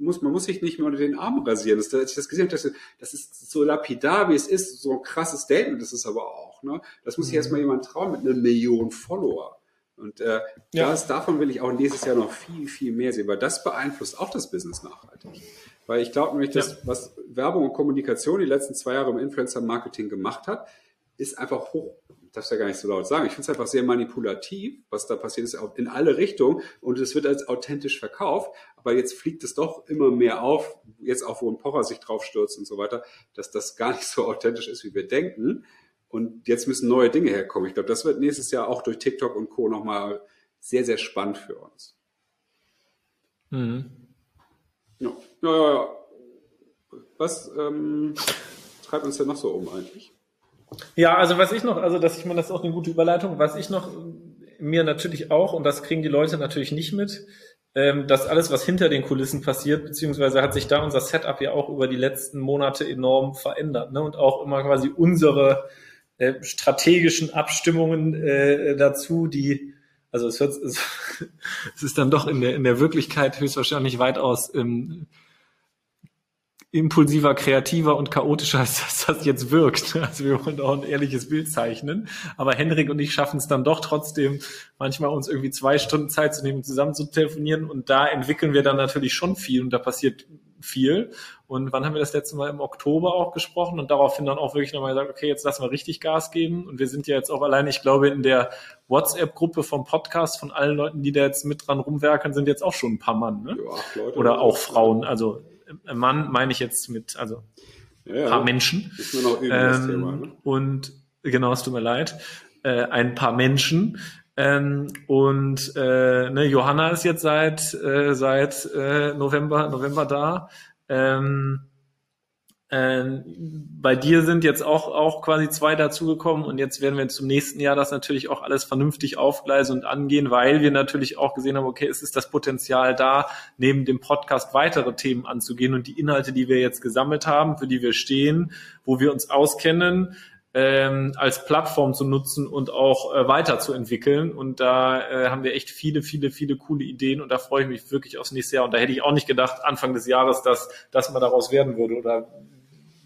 muss, man muss sich nicht mehr unter den Arm rasieren. Das, als ich das gesehen habe, das, das ist so lapidar, wie es ist, so ein krasses Statement das ist aber auch, ne? Das muss sich mhm. erstmal jemand trauen mit einer Million Follower. Und äh, ja. das, davon will ich auch nächstes Jahr noch viel, viel mehr sehen, weil das beeinflusst auch das Business nachhaltig. Weil ich glaube nämlich, dass ja. was Werbung und Kommunikation die letzten zwei Jahre im Influencer-Marketing gemacht hat, ist einfach hoch, ich darf ja gar nicht so laut sagen, ich finde es einfach sehr manipulativ, was da passiert ist, in alle Richtungen und es wird als authentisch verkauft, aber jetzt fliegt es doch immer mehr auf, jetzt auch wo ein Pocher sich drauf stürzt und so weiter, dass das gar nicht so authentisch ist, wie wir denken. Und jetzt müssen neue Dinge herkommen. Ich glaube, das wird nächstes Jahr auch durch TikTok und Co. nochmal sehr, sehr spannend für uns. Mhm. Ja. ja, ja, ja. Was ähm, treibt uns denn noch so um eigentlich? Ja, also was ich noch, also dass ich meine, das ist auch eine gute Überleitung, was ich noch mir natürlich auch, und das kriegen die Leute natürlich nicht mit, ähm, dass alles, was hinter den Kulissen passiert, beziehungsweise hat sich da unser Setup ja auch über die letzten Monate enorm verändert. Ne? Und auch immer quasi unsere äh, strategischen Abstimmungen äh, dazu, die also es, hört, es ist dann doch in der, in der Wirklichkeit höchstwahrscheinlich weitaus ähm, impulsiver, kreativer und chaotischer, als das jetzt wirkt. Also wir wollen auch ein ehrliches Bild zeichnen. Aber Henrik und ich schaffen es dann doch trotzdem, manchmal uns irgendwie zwei Stunden Zeit zu nehmen, zusammen zu telefonieren. Und da entwickeln wir dann natürlich schon viel und da passiert viel. Und wann haben wir das letzte Mal im Oktober auch gesprochen und daraufhin dann auch wirklich nochmal gesagt, okay, jetzt lassen wir richtig Gas geben. Und wir sind ja jetzt auch allein, ich glaube, in der WhatsApp-Gruppe vom Podcast von allen Leuten, die da jetzt mit dran rumwerken, sind jetzt auch schon ein paar Mann, ne? Ja, Leute, Oder auch Frauen. Also Mann meine ich jetzt mit, also ja, paar Menschen. Ist nur noch üben, ähm, das Thema, ne? Und genau, es tut mir leid. Äh, ein paar Menschen. Ähm, und äh, ne, Johanna ist jetzt seit, äh, seit äh, November, November da. Ähm, ähm, bei dir sind jetzt auch, auch quasi zwei dazugekommen und jetzt werden wir zum nächsten Jahr das natürlich auch alles vernünftig aufgleisen und angehen, weil wir natürlich auch gesehen haben, okay, es ist das Potenzial da, neben dem Podcast weitere Themen anzugehen und die Inhalte, die wir jetzt gesammelt haben, für die wir stehen, wo wir uns auskennen, ähm, als Plattform zu nutzen und auch äh, weiterzuentwickeln. Und da äh, haben wir echt viele, viele, viele coole Ideen und da freue ich mich wirklich aufs nächste Jahr. Und da hätte ich auch nicht gedacht, Anfang des Jahres, dass das mal daraus werden würde oder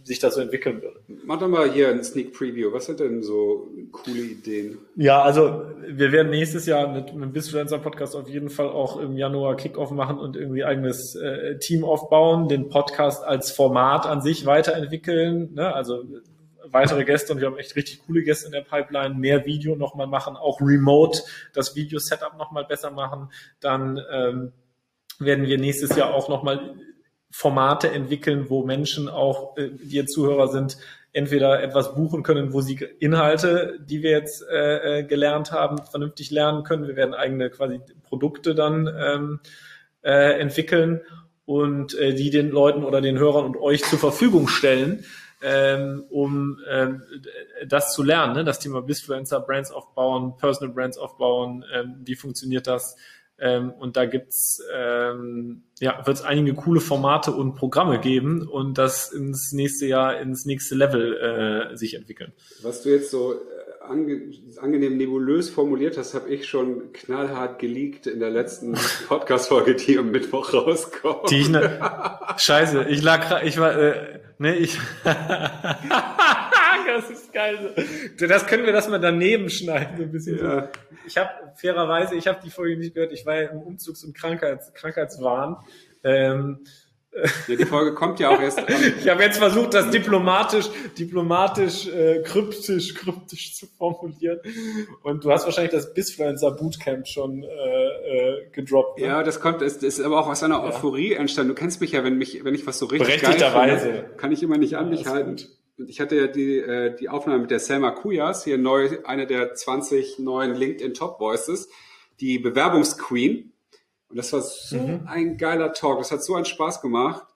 sich das so entwickeln würde. Mach doch mal hier ein Sneak Preview. Was sind denn so coole Ideen? Ja, also wir werden nächstes Jahr mit, mit dem Bisfluencer Podcast auf jeden Fall auch im Januar Kickoff machen und irgendwie eigenes äh, Team aufbauen, den Podcast als Format an sich weiterentwickeln. Ne? Also weitere Gäste und wir haben echt richtig coole Gäste in der Pipeline, mehr Video nochmal machen, auch remote das Video-Setup nochmal besser machen. Dann ähm, werden wir nächstes Jahr auch nochmal Formate entwickeln, wo Menschen auch, äh, die jetzt Zuhörer sind, entweder etwas buchen können, wo sie Inhalte, die wir jetzt äh, äh, gelernt haben, vernünftig lernen können. Wir werden eigene quasi Produkte dann ähm, äh, entwickeln und äh, die den Leuten oder den Hörern und euch zur Verfügung stellen, ähm, um ähm, das zu lernen, ne? das Thema Bisfluencer, Brands aufbauen, Personal Brands aufbauen, ähm, wie funktioniert das, ähm, und da gibt's ähm, ja, wird es einige coole Formate und Programme geben und das ins nächste Jahr ins nächste Level äh, sich entwickeln. Was du jetzt so äh, ange angenehm nebulös formuliert hast, habe ich schon knallhart geleakt in der letzten Podcast-Folge, die am Mittwoch rauskommt. Die ich ne Scheiße, ich lag ich war äh, ne, ich das ist geil. Das können wir das mal daneben schneiden, so ein bisschen. Ja. So. Ich habe fairerweise, ich habe die Folge nicht gehört. Ich war ja im Umzugs- und Krankheits Krankheitswahn. Ähm, ja, die Folge kommt ja auch erst. ich habe jetzt versucht, das diplomatisch, diplomatisch, äh, kryptisch, kryptisch zu formulieren. Und du hast wahrscheinlich das Bisfluencer Bootcamp schon äh, äh, gedroppt. Ne? Ja, das kommt, ist, ist aber auch aus einer Euphorie ja. entstanden. Du kennst mich ja, wenn mich, wenn ich was so richtig geil finde, kann ich immer nicht an mich halten. Gut ich hatte ja die, äh, die Aufnahme mit der Selma Kuyas, hier neu, eine der 20 neuen LinkedIn Top Voices, die Bewerbungsqueen. Und das war so mhm. ein geiler Talk. Das hat so einen Spaß gemacht,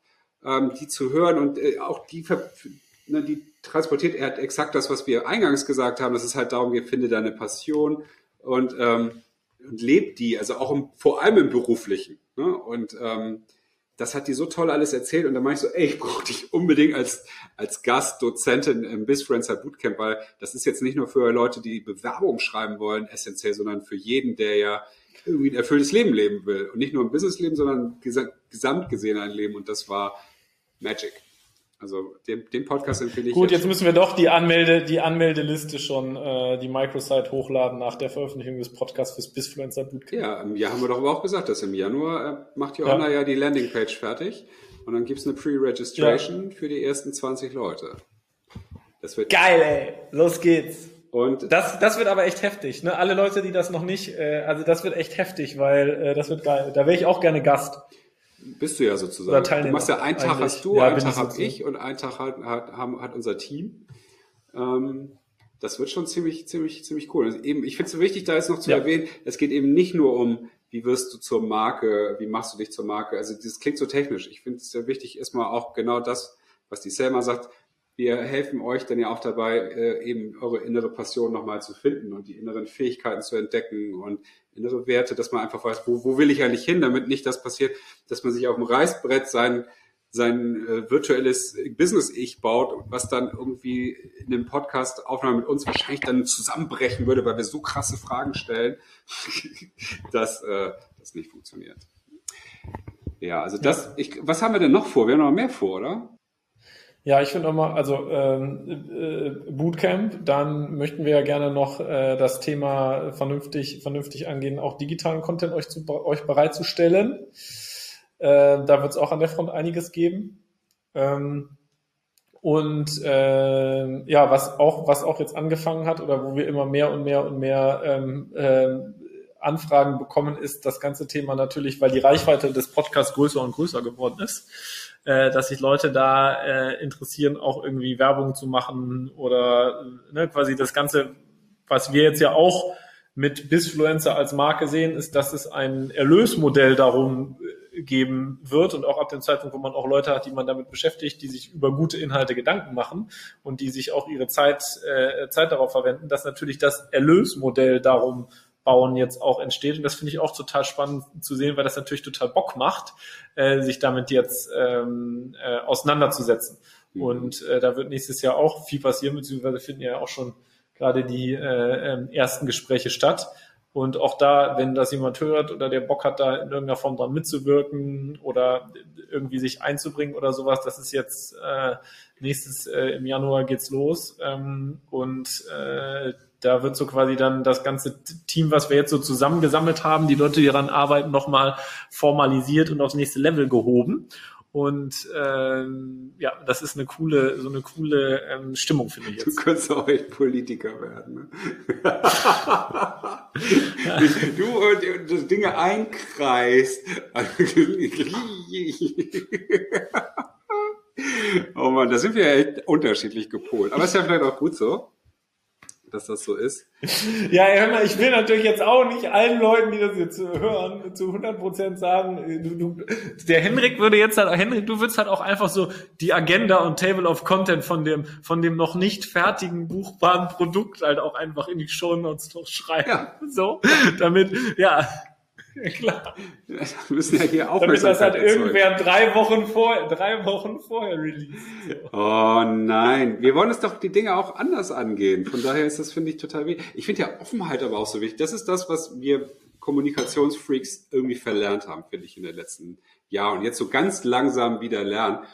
ähm, die zu hören und äh, auch die, ne, die transportiert er hat exakt das, was wir eingangs gesagt haben. dass es halt darum geht, finde deine Passion und, ähm, und lebt die, also auch im, vor allem im Beruflichen. Ne? Und ähm, das hat die so toll alles erzählt und dann meinte ich so, ey, ich brauche dich unbedingt als, als Gastdozentin im BizFriendster Bootcamp, weil das ist jetzt nicht nur für Leute, die Bewerbung schreiben wollen, essentiell, sondern für jeden, der ja irgendwie ein erfülltes Leben leben will. Und nicht nur ein Businessleben, sondern gesamt gesehen ein Leben. Und das war Magic. Also den, den Podcast empfehle ich. Gut, jetzt, jetzt müssen wir doch die Anmelde, die Anmeldeliste schon, äh, die Microsite hochladen nach der Veröffentlichung des Podcasts fürs Bisfluencer Bootcamp. Ja, im Jahr haben wir doch aber auch gesagt, dass im Januar äh, macht Johanna ja. ja die Landingpage fertig und dann gibt's eine Pre-Registration ja. für die ersten 20 Leute. Das wird geil, ey. Los geht's. Und das, das wird aber echt heftig. Ne? Alle Leute, die das noch nicht, äh, also das wird echt heftig, weil äh, das wird geil. Da wäre ich auch gerne Gast. Bist du ja sozusagen. Du machst ja einen Tag eigentlich. hast du, ja, einen Tag habe ich und einen Tag hat, hat, hat unser Team. Ähm, das wird schon ziemlich, ziemlich, ziemlich cool. Also eben, ich finde es so wichtig, da jetzt noch zu ja. erwähnen, es geht eben nicht nur um, wie wirst du zur Marke, wie machst du dich zur Marke. Also das klingt so technisch. Ich finde es sehr wichtig, erstmal auch genau das, was die Selma sagt, wir helfen euch dann ja auch dabei, äh, eben eure innere Passion nochmal zu finden und die inneren Fähigkeiten zu entdecken und innere Werte, dass man einfach weiß, wo, wo will ich eigentlich hin, damit nicht das passiert, dass man sich auf dem Reißbrett sein, sein äh, virtuelles Business-Ich baut, was dann irgendwie in einem Podcast-Aufnahme mit uns wahrscheinlich dann zusammenbrechen würde, weil wir so krasse Fragen stellen, dass äh, das nicht funktioniert. Ja, also das. Ich, was haben wir denn noch vor? Wir haben noch mehr vor, oder? Ja, ich finde mal, also ähm, äh, Bootcamp, dann möchten wir ja gerne noch äh, das Thema vernünftig, vernünftig angehen, auch digitalen Content euch, zu, euch bereitzustellen. Äh, da wird es auch an der Front einiges geben. Ähm, und äh, ja, was auch, was auch jetzt angefangen hat oder wo wir immer mehr und mehr und mehr ähm, äh, Anfragen bekommen, ist das ganze Thema natürlich, weil die Reichweite des Podcasts größer und größer geworden ist, äh, dass sich Leute da äh, interessieren, auch irgendwie Werbung zu machen oder ne, quasi das Ganze, was wir jetzt ja auch mit Bisfluencer als Marke sehen, ist, dass es ein Erlösmodell darum äh, geben wird und auch ab dem Zeitpunkt, wo man auch Leute hat, die man damit beschäftigt, die sich über gute Inhalte Gedanken machen und die sich auch ihre Zeit, äh, Zeit darauf verwenden, dass natürlich das Erlösmodell darum Bauen jetzt auch entsteht. Und das finde ich auch total spannend zu sehen, weil das natürlich total Bock macht, äh, sich damit jetzt ähm, äh, auseinanderzusetzen. Mhm. Und äh, da wird nächstes Jahr auch viel passieren, beziehungsweise finden ja auch schon gerade die äh, äh, ersten Gespräche statt. Und auch da, wenn das jemand hört oder der Bock hat, da in irgendeiner Form dran mitzuwirken oder irgendwie sich einzubringen oder sowas, das ist jetzt äh, nächstes äh, im Januar geht's los. Ähm, und äh, da wird so quasi dann das ganze Team, was wir jetzt so zusammengesammelt haben, die Leute, die daran arbeiten, nochmal formalisiert und aufs nächste Level gehoben. Und ähm, ja, das ist eine coole, so eine coole ähm, Stimmung, finde ich jetzt. Du könntest auch echt Politiker werden. Ne? du und das Dinge einkreist. oh man, da sind wir ja echt unterschiedlich gepolt. Aber ist ja vielleicht auch gut so dass das so ist. Ja, hör mal, ich will natürlich jetzt auch nicht allen Leuten, die das jetzt hören, zu 100 Prozent sagen, äh, du, du, der Henrik würde jetzt halt, Henrik, du würdest halt auch einfach so die Agenda und Table of Content von dem, von dem noch nicht fertigen buchbaren Produkt halt auch einfach in die Show Notes schreiben. Ja. So, damit, ja, Klar. Wir müssen ja hier auch Damit das halt irgendwer drei Wochen vorher, drei Wochen vorher release. Oh nein. Wir wollen es doch die Dinge auch anders angehen. Von daher ist das, finde ich, total wichtig. Ich finde ja Offenheit aber auch so wichtig. Das ist das, was wir Kommunikationsfreaks irgendwie verlernt haben, finde ich, in den letzten Jahren. Und jetzt so ganz langsam wieder lernen,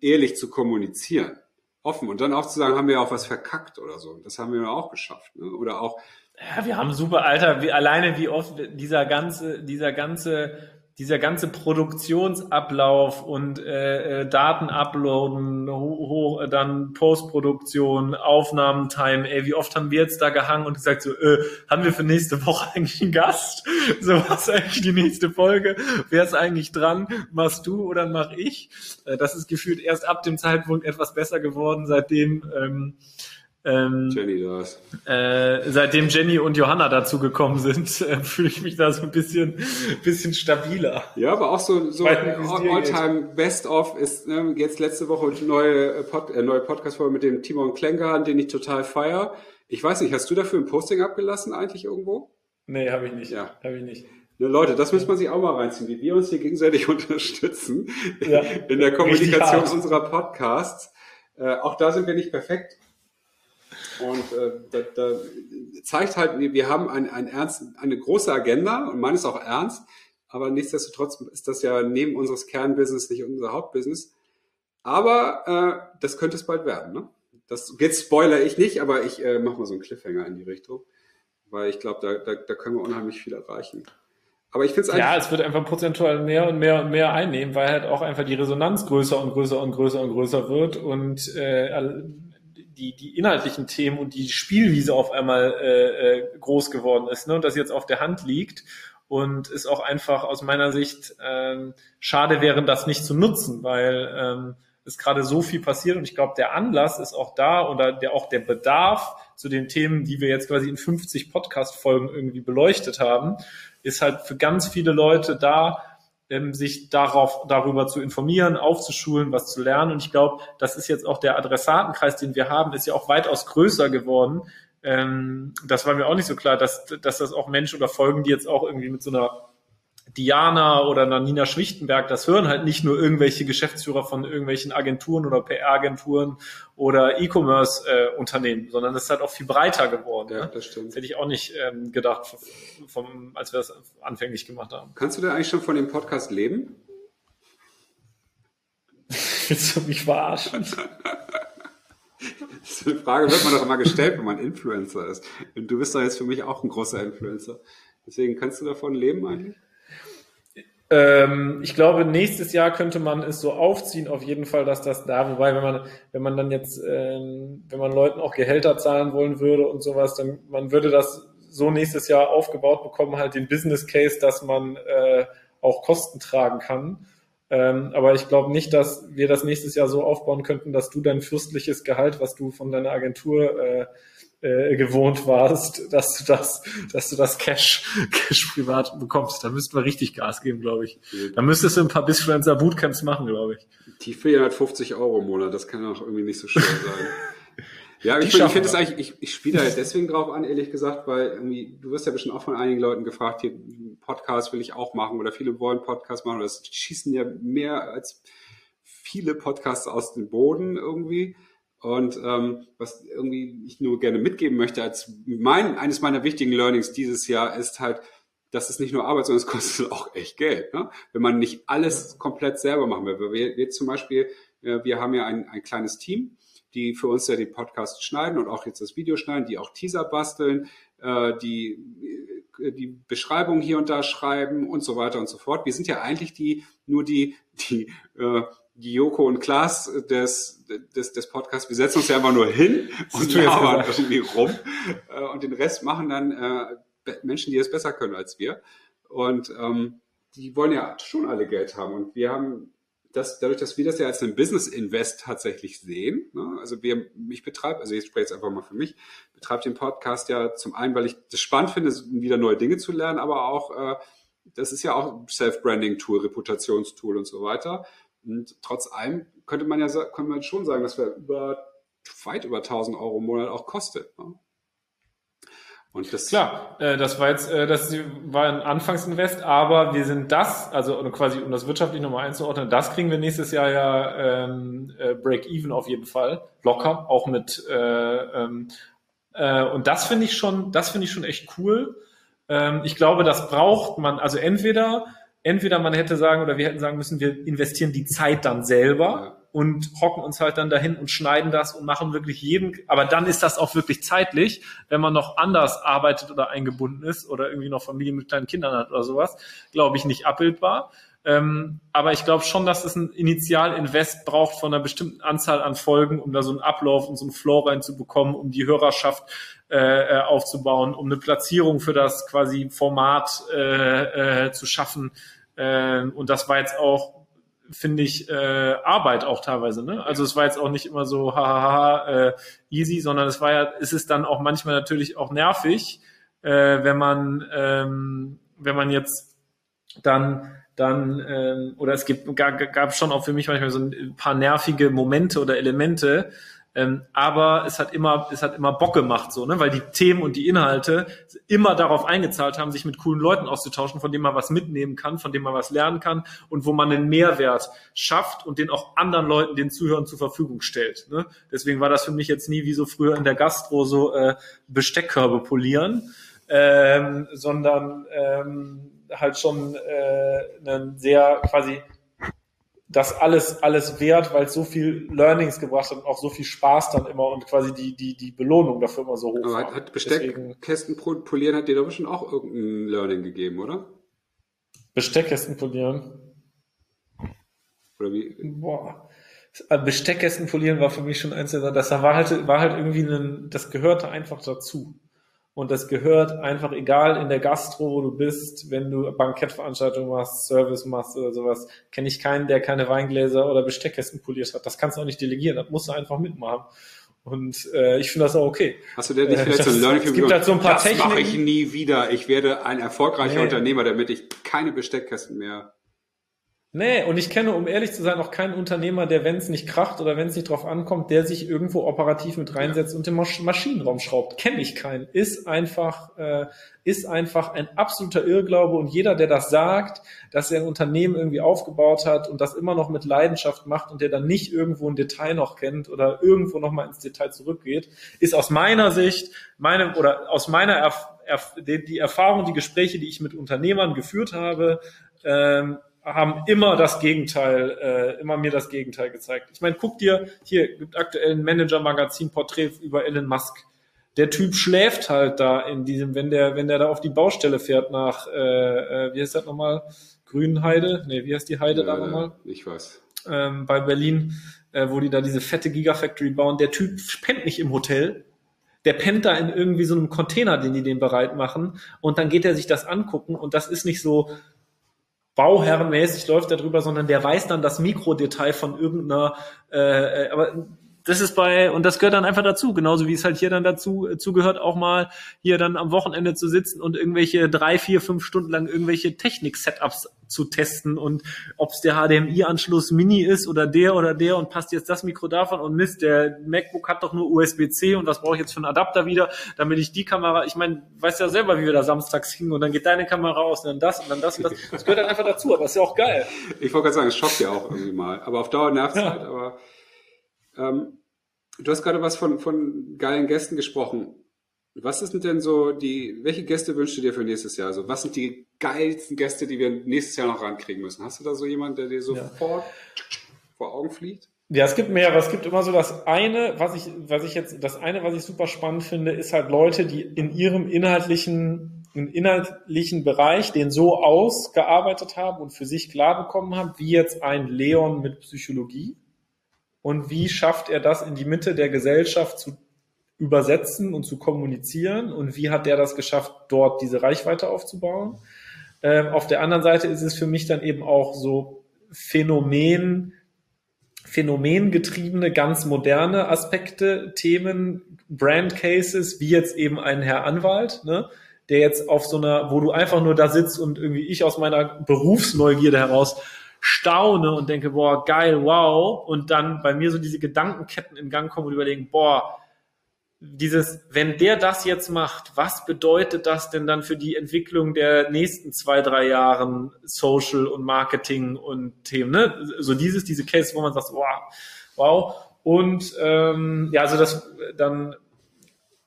ehrlich zu kommunizieren. Offen. Und dann auch zu sagen, haben wir auch was verkackt oder so. Das haben wir auch geschafft. Ne? Oder auch ja, wir haben super, Alter, wie, alleine wie oft dieser ganze, dieser ganze, dieser ganze Produktionsablauf und äh, äh Daten uploaden, hoch, dann Postproduktion, Aufnahmetime, ey, wie oft haben wir jetzt da gehangen und gesagt so, äh, haben wir für nächste Woche eigentlich einen Gast? So, was ist eigentlich die nächste Folge? Wer ist eigentlich dran? Machst du oder mach ich? Äh, das ist gefühlt erst ab dem Zeitpunkt etwas besser geworden, seitdem ähm, ähm, Jenny das. Äh, seitdem Jenny und Johanna dazu gekommen sind, äh, fühle ich mich da so ein bisschen, bisschen stabiler. Ja, aber auch so, so All-Time Best-of ist ne, jetzt letzte Woche neue, äh, Pod, äh, neue Podcast-Folge mit dem Timon Klengarten, den ich total feier. Ich weiß nicht, hast du dafür ein Posting abgelassen eigentlich irgendwo? Nee, habe ich nicht. Ja. Habe ich nicht. Ne, Leute, das muss man sich auch mal reinziehen, wie wir uns hier gegenseitig unterstützen ja. in der Kommunikation unserer Podcasts. Äh, auch da sind wir nicht perfekt, und äh, da, da zeigt halt, wir haben ein, ein ernst, eine große Agenda und meines auch ernst, aber nichtsdestotrotz ist das ja neben unseres Kernbusiness nicht unser Hauptbusiness. Aber äh, das könnte es bald werden. Ne? Das, jetzt spoiler ich nicht, aber ich äh, mache mal so einen Cliffhanger in die Richtung, weil ich glaube, da, da, da können wir unheimlich viel erreichen. Aber ich finde es Ja, es wird einfach prozentual mehr und mehr und mehr einnehmen, weil halt auch einfach die Resonanz größer und größer und größer und größer wird und äh, die, die inhaltlichen Themen und die Spielwiese auf einmal äh, äh, groß geworden ist ne? und das jetzt auf der Hand liegt und ist auch einfach aus meiner Sicht ähm, schade wäre, das nicht zu nutzen, weil ähm, es gerade so viel passiert und ich glaube, der Anlass ist auch da oder der auch der Bedarf zu den Themen, die wir jetzt quasi in 50 Podcast-Folgen irgendwie beleuchtet haben, ist halt für ganz viele Leute da, ähm, sich darauf, darüber zu informieren, aufzuschulen, was zu lernen. Und ich glaube, das ist jetzt auch der Adressatenkreis, den wir haben, ist ja auch weitaus größer geworden. Ähm, das war mir auch nicht so klar, dass, dass das auch Menschen oder Folgen, die jetzt auch irgendwie mit so einer Diana oder einer Nina Schwichtenberg, das hören halt nicht nur irgendwelche Geschäftsführer von irgendwelchen Agenturen oder PR-Agenturen oder E-Commerce-Unternehmen, äh, sondern das ist halt auch viel breiter geworden. Ja, ne? das stimmt. Das hätte ich auch nicht ähm, gedacht, vom, als wir das anfänglich gemacht haben. Kannst du denn eigentlich schon von dem Podcast leben? Willst du mich verarschen? So eine Frage wird man doch immer gestellt, wenn man Influencer ist. Und du bist doch jetzt für mich auch ein großer Influencer. Deswegen kannst du davon leben eigentlich? Ähm, ich glaube, nächstes Jahr könnte man es so aufziehen, auf jeden Fall, dass das da, wobei, wenn man, wenn man dann jetzt, ähm, wenn man Leuten auch Gehälter zahlen wollen würde und sowas, dann man würde das so nächstes Jahr aufgebaut bekommen, halt den Business Case, dass man äh, auch Kosten tragen kann. Ähm, aber ich glaube nicht, dass wir das nächstes Jahr so aufbauen könnten, dass du dein fürstliches Gehalt, was du von deiner Agentur äh, äh, gewohnt warst, dass du das, dass du das Cash, Cash privat bekommst. Da müssten wir richtig Gas geben, glaube ich. Da müsstest du ein paar Bisfluencer Bootcamps machen, glaube ich. Die 450 Euro im Monat, das kann auch irgendwie nicht so schön sein. Ja, ich, ich finde es eigentlich, ich, ich spiele da deswegen drauf an, ehrlich gesagt, weil irgendwie, du wirst ja bestimmt auch von einigen Leuten gefragt, hier, Podcast will ich auch machen oder viele wollen Podcast machen oder das schießen ja mehr als viele Podcasts aus dem Boden irgendwie. Und ähm, was irgendwie ich nur gerne mitgeben möchte, als mein, eines meiner wichtigen Learnings dieses Jahr ist halt, dass es nicht nur Arbeit, sondern es kostet auch echt Geld. Ne? Wenn man nicht alles komplett selber machen will. Wir, wir zum Beispiel, äh, wir haben ja ein, ein kleines Team, die für uns ja die Podcasts schneiden und auch jetzt das Video schneiden, die auch Teaser basteln, äh, die äh, die Beschreibung hier und da schreiben und so weiter und so fort. Wir sind ja eigentlich die nur die die äh, die Joko und Klaas des, des, des Podcasts, wir setzen uns ja einfach nur hin und labern irgendwie rum. Äh, und den Rest machen dann äh, Menschen, die es besser können als wir. Und ähm, die wollen ja schon alle Geld haben. Und wir haben das, dadurch, dass wir das ja als ein Business Invest tatsächlich sehen, ne, also wir, mich betreibt, also ich spreche jetzt einfach mal für mich, betreibt den Podcast ja zum einen, weil ich das spannend finde, wieder neue Dinge zu lernen, aber auch, äh, das ist ja auch Self-Branding-Tool, Reputationstool und so weiter. Und trotz allem könnte man ja könnte man schon sagen, dass wir über weit über 1000 Euro im Monat auch kostet. Ne? Und das Klar, äh, das war jetzt, äh, das war ein Anfangsinvest, aber wir sind das, also quasi um das wirtschaftlich nochmal einzuordnen, das kriegen wir nächstes Jahr ja ähm, äh, Break-Even auf jeden Fall, locker, auch mit äh, ähm, äh, und das finde ich schon, das finde ich schon echt cool. Ähm, ich glaube, das braucht man, also entweder entweder man hätte sagen oder wir hätten sagen müssen, wir investieren die Zeit dann selber und hocken uns halt dann dahin und schneiden das und machen wirklich jeden, aber dann ist das auch wirklich zeitlich, wenn man noch anders arbeitet oder eingebunden ist oder irgendwie noch Familie mit kleinen Kindern hat oder sowas, glaube ich, nicht abbildbar. Ähm, aber ich glaube schon, dass es ein Initialinvest braucht von einer bestimmten Anzahl an Folgen, um da so einen Ablauf und so einen Flow reinzubekommen, um die Hörerschaft äh, äh, aufzubauen, um eine Platzierung für das quasi Format äh, äh, zu schaffen. Äh, und das war jetzt auch finde ich, äh, Arbeit auch teilweise. Ne? Also es war jetzt auch nicht immer so hahaha äh, easy, sondern es war ja, es ist dann auch manchmal natürlich auch nervig, wenn man ähm, wenn man jetzt dann dann ähm, oder es gibt gab, gab schon auch für mich manchmal so ein paar nervige Momente oder Elemente, ähm, aber es hat immer, es hat immer Bock gemacht, so, ne? weil die Themen und die Inhalte immer darauf eingezahlt haben, sich mit coolen Leuten auszutauschen, von denen man was mitnehmen kann, von denen man was lernen kann und wo man einen Mehrwert schafft und den auch anderen Leuten, den Zuhörern zur Verfügung stellt. Ne? Deswegen war das für mich jetzt nie wie so früher in der Gastro so äh, Besteckkörbe polieren, ähm, sondern ähm, halt schon äh, einen sehr quasi das alles, alles wert, weil es so viel Learnings gebracht hat und auch so viel Spaß dann immer und quasi die, die, die Belohnung dafür immer so hoch Aber war. Hat Besteckkästen polieren hat dir doch schon auch irgendein Learning gegeben, oder? Besteckkästen polieren? Oder wie? Boah. Äh, Besteckkästen polieren war für mich schon eins der, das war halt, war halt irgendwie ein, das gehörte einfach dazu. Und das gehört einfach, egal in der Gastro, wo du bist, wenn du Bankettveranstaltungen machst, Service machst oder sowas, kenne ich keinen, der keine Weingläser oder Besteckkästen poliert hat. Das kannst du auch nicht delegieren, das musst du einfach mitmachen. Und äh, ich finde das auch okay. Hast du denn nicht äh, vielleicht das, so ein Learning Es gibt halt so ein paar Das mache ich nie wieder. Ich werde ein erfolgreicher nee. Unternehmer, damit ich keine Besteckkästen mehr Nee, und ich kenne, um ehrlich zu sein, auch keinen Unternehmer, der, wenn es nicht kracht oder wenn es nicht drauf ankommt, der sich irgendwo operativ mit reinsetzt ja. und den Masch Maschinenraum schraubt. Kenne ich keinen. Ist einfach, äh, ist einfach ein absoluter Irrglaube. Und jeder, der das sagt, dass er ein Unternehmen irgendwie aufgebaut hat und das immer noch mit Leidenschaft macht und der dann nicht irgendwo ein Detail noch kennt oder irgendwo noch mal ins Detail zurückgeht, ist aus meiner Sicht, meine, oder aus meiner Erf Erf die, die Erfahrung, die Gespräche, die ich mit Unternehmern geführt habe, ähm, haben immer das Gegenteil, äh, immer mir das Gegenteil gezeigt. Ich meine, guck dir, hier gibt aktuell ein Manager-Magazin-Porträt über Elon Musk. Der Typ schläft halt da in diesem, wenn der, wenn der da auf die Baustelle fährt nach, äh, äh, wie heißt das nochmal? Grünheide? Nee, wie heißt die Heide äh, da nochmal? Ich weiß. Ähm, bei Berlin, äh, wo die da diese fette Gigafactory bauen. Der Typ pennt nicht im Hotel, der pennt da in irgendwie so einem Container, den die den bereit machen und dann geht er sich das angucken und das ist nicht so bauherrenmäßig läuft er drüber, sondern der weiß dann das Mikrodetail von irgendeiner, äh, äh aber das ist bei, und das gehört dann einfach dazu, genauso wie es halt hier dann dazu äh, zugehört, auch mal hier dann am Wochenende zu sitzen und irgendwelche drei, vier, fünf Stunden lang irgendwelche Technik-Setups zu testen und ob es der HDMI-Anschluss Mini ist oder der oder der und passt jetzt das Mikro davon und Mist, der MacBook hat doch nur USB-C und was brauche ich jetzt für einen Adapter wieder, damit ich die Kamera, ich meine, weißt ja selber, wie wir da samstags hingen und dann geht deine Kamera aus und dann das und dann das und das. Das gehört dann einfach dazu, aber ist ja auch geil. Ich wollte gerade sagen, es schockt ja auch irgendwie mal, aber auf Dauer nervt es ja. halt, aber ähm, du hast gerade was von, von geilen Gästen gesprochen. Was sind denn so die, welche Gäste wünschst du dir für nächstes Jahr? Also was sind die geilsten Gäste, die wir nächstes Jahr noch rankriegen müssen? Hast du da so jemanden, der dir sofort ja. vor Augen fliegt? Ja, es gibt mehrere. Es gibt immer so das eine, was ich, was ich jetzt, das eine, was ich super spannend finde, ist halt Leute, die in ihrem inhaltlichen, im inhaltlichen Bereich den so ausgearbeitet haben und für sich klar bekommen haben, wie jetzt ein Leon mit Psychologie und wie schafft er das in die Mitte der Gesellschaft zu übersetzen und zu kommunizieren und wie hat der das geschafft, dort diese Reichweite aufzubauen. Ähm, auf der anderen Seite ist es für mich dann eben auch so Phänomen, phänomengetriebene, ganz moderne Aspekte, Themen, Brand Cases, wie jetzt eben ein Herr Anwalt, ne, der jetzt auf so einer, wo du einfach nur da sitzt und irgendwie ich aus meiner Berufsneugierde heraus staune und denke, boah, geil, wow. Und dann bei mir so diese Gedankenketten in Gang kommen und überlegen, boah, dieses, wenn der das jetzt macht, was bedeutet das denn dann für die Entwicklung der nächsten zwei, drei Jahren Social und Marketing und Themen, ne? So dieses, diese Case, wo man sagt, wow, wow. Und ähm, ja, also das dann,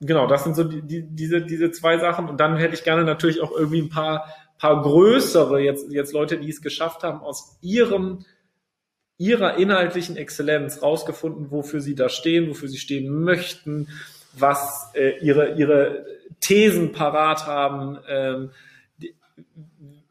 genau, das sind so die, die, diese, diese zwei Sachen. Und dann hätte ich gerne natürlich auch irgendwie ein paar paar größere, jetzt, jetzt Leute, die es geschafft haben, aus ihrem, ihrer inhaltlichen Exzellenz rausgefunden, wofür sie da stehen, wofür sie stehen möchten, was äh, ihre, ihre Thesen parat haben, ähm, die,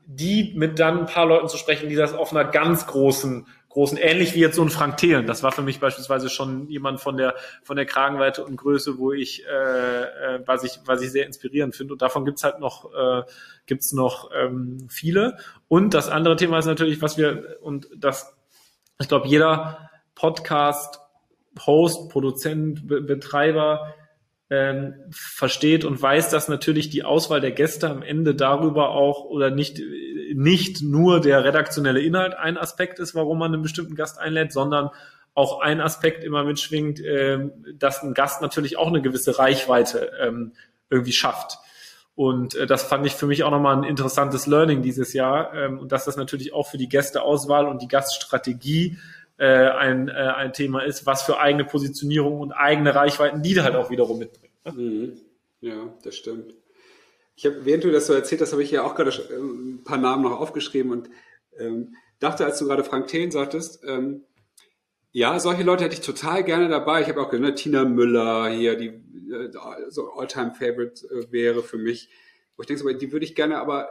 die mit dann ein paar Leuten zu sprechen, die das auf einer ganz großen großen, ähnlich wie jetzt so ein Frank Thelen. Das war für mich beispielsweise schon jemand von der von der Kragenweite und Größe, wo ich, äh, äh, was ich, was ich sehr inspirierend finde. Und davon gibt's halt noch, äh, gibt's noch ähm, viele. Und das andere Thema ist natürlich, was wir und das, ich glaube, jeder Podcast, Host, Produzent, Be Betreiber ähm, versteht und weiß, dass natürlich die Auswahl der Gäste am Ende darüber auch oder nicht nicht nur der redaktionelle Inhalt ein Aspekt ist, warum man einen bestimmten Gast einlädt, sondern auch ein Aspekt immer mitschwingt, äh, dass ein Gast natürlich auch eine gewisse Reichweite ähm, irgendwie schafft. Und äh, das fand ich für mich auch nochmal ein interessantes Learning dieses Jahr. Ähm, und dass das natürlich auch für die Gästeauswahl und die Gaststrategie äh, ein, äh, ein Thema ist, was für eigene Positionierung und eigene Reichweiten die halt auch wiederum mitbringt. Ne? Mhm. Ja, das stimmt. Ich habe, während du das so erzählt hast, habe ich ja auch gerade ähm, ein paar Namen noch aufgeschrieben und ähm, dachte, als du gerade Frank Thelen sagtest, ähm, ja, solche Leute hätte ich total gerne dabei. Ich habe auch gehört, Tina Müller hier, die äh, so All-Time-Favorite äh, wäre für mich. Wo ich denke, die würde ich gerne aber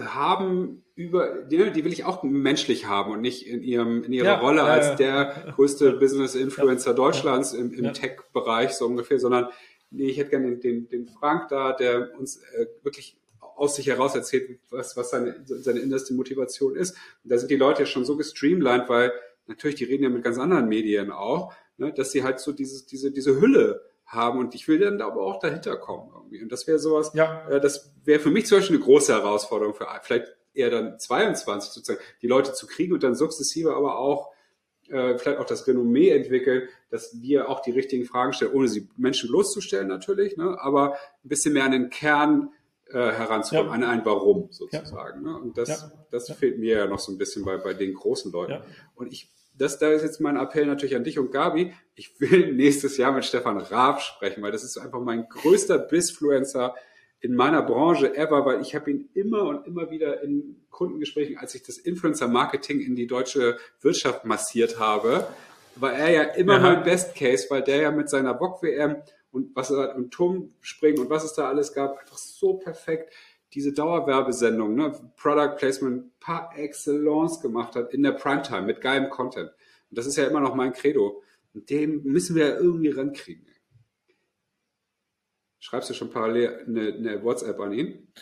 haben über, die, die will ich auch menschlich haben und nicht in ihrem in ihrer ja, Rolle ja, als der größte Business Influencer Deutschlands im, im Tech-Bereich so ungefähr, sondern nee, ich hätte gerne den, den, den Frank da, der uns äh, wirklich aus sich heraus erzählt, was, was seine, seine innerste Motivation ist. Und da sind die Leute ja schon so gestreamlined, weil natürlich, die reden ja mit ganz anderen Medien auch, ne, dass sie halt so dieses, diese, diese Hülle haben und ich will dann aber auch dahinter kommen irgendwie. Und das wäre sowas, ja. äh, das wäre für mich zum Beispiel eine große Herausforderung für vielleicht eher dann 22 sozusagen, die Leute zu kriegen und dann sukzessive aber auch äh, vielleicht auch das Renommee entwickeln, dass wir auch die richtigen Fragen stellen, ohne sie Menschen bloßzustellen natürlich, ne, aber ein bisschen mehr an den Kern äh, heranzukommen, ja. an ein Warum sozusagen. Ja. Ne? Und das, ja. das fehlt mir ja noch so ein bisschen bei, bei den großen Leuten. Und ich, das, da ist jetzt mein Appell natürlich an dich und Gabi. Ich will nächstes Jahr mit Stefan Raab sprechen, weil das ist einfach mein größter Bisfluencer in meiner Branche ever, weil ich habe ihn immer und immer wieder in Kundengesprächen, als ich das Influencer-Marketing in die deutsche Wirtschaft massiert habe, war er ja immer ja. mein Best Case, weil der ja mit seiner Bock-WM und was er und Turmspringen und was es da alles gab, einfach so perfekt diese Dauerwerbesendung, ne, Product Placement par excellence gemacht hat in der Primetime mit geilem Content. Und das ist ja immer noch mein Credo. Und dem müssen wir ja irgendwie rankriegen. Schreibst du schon parallel eine, eine WhatsApp an ihn?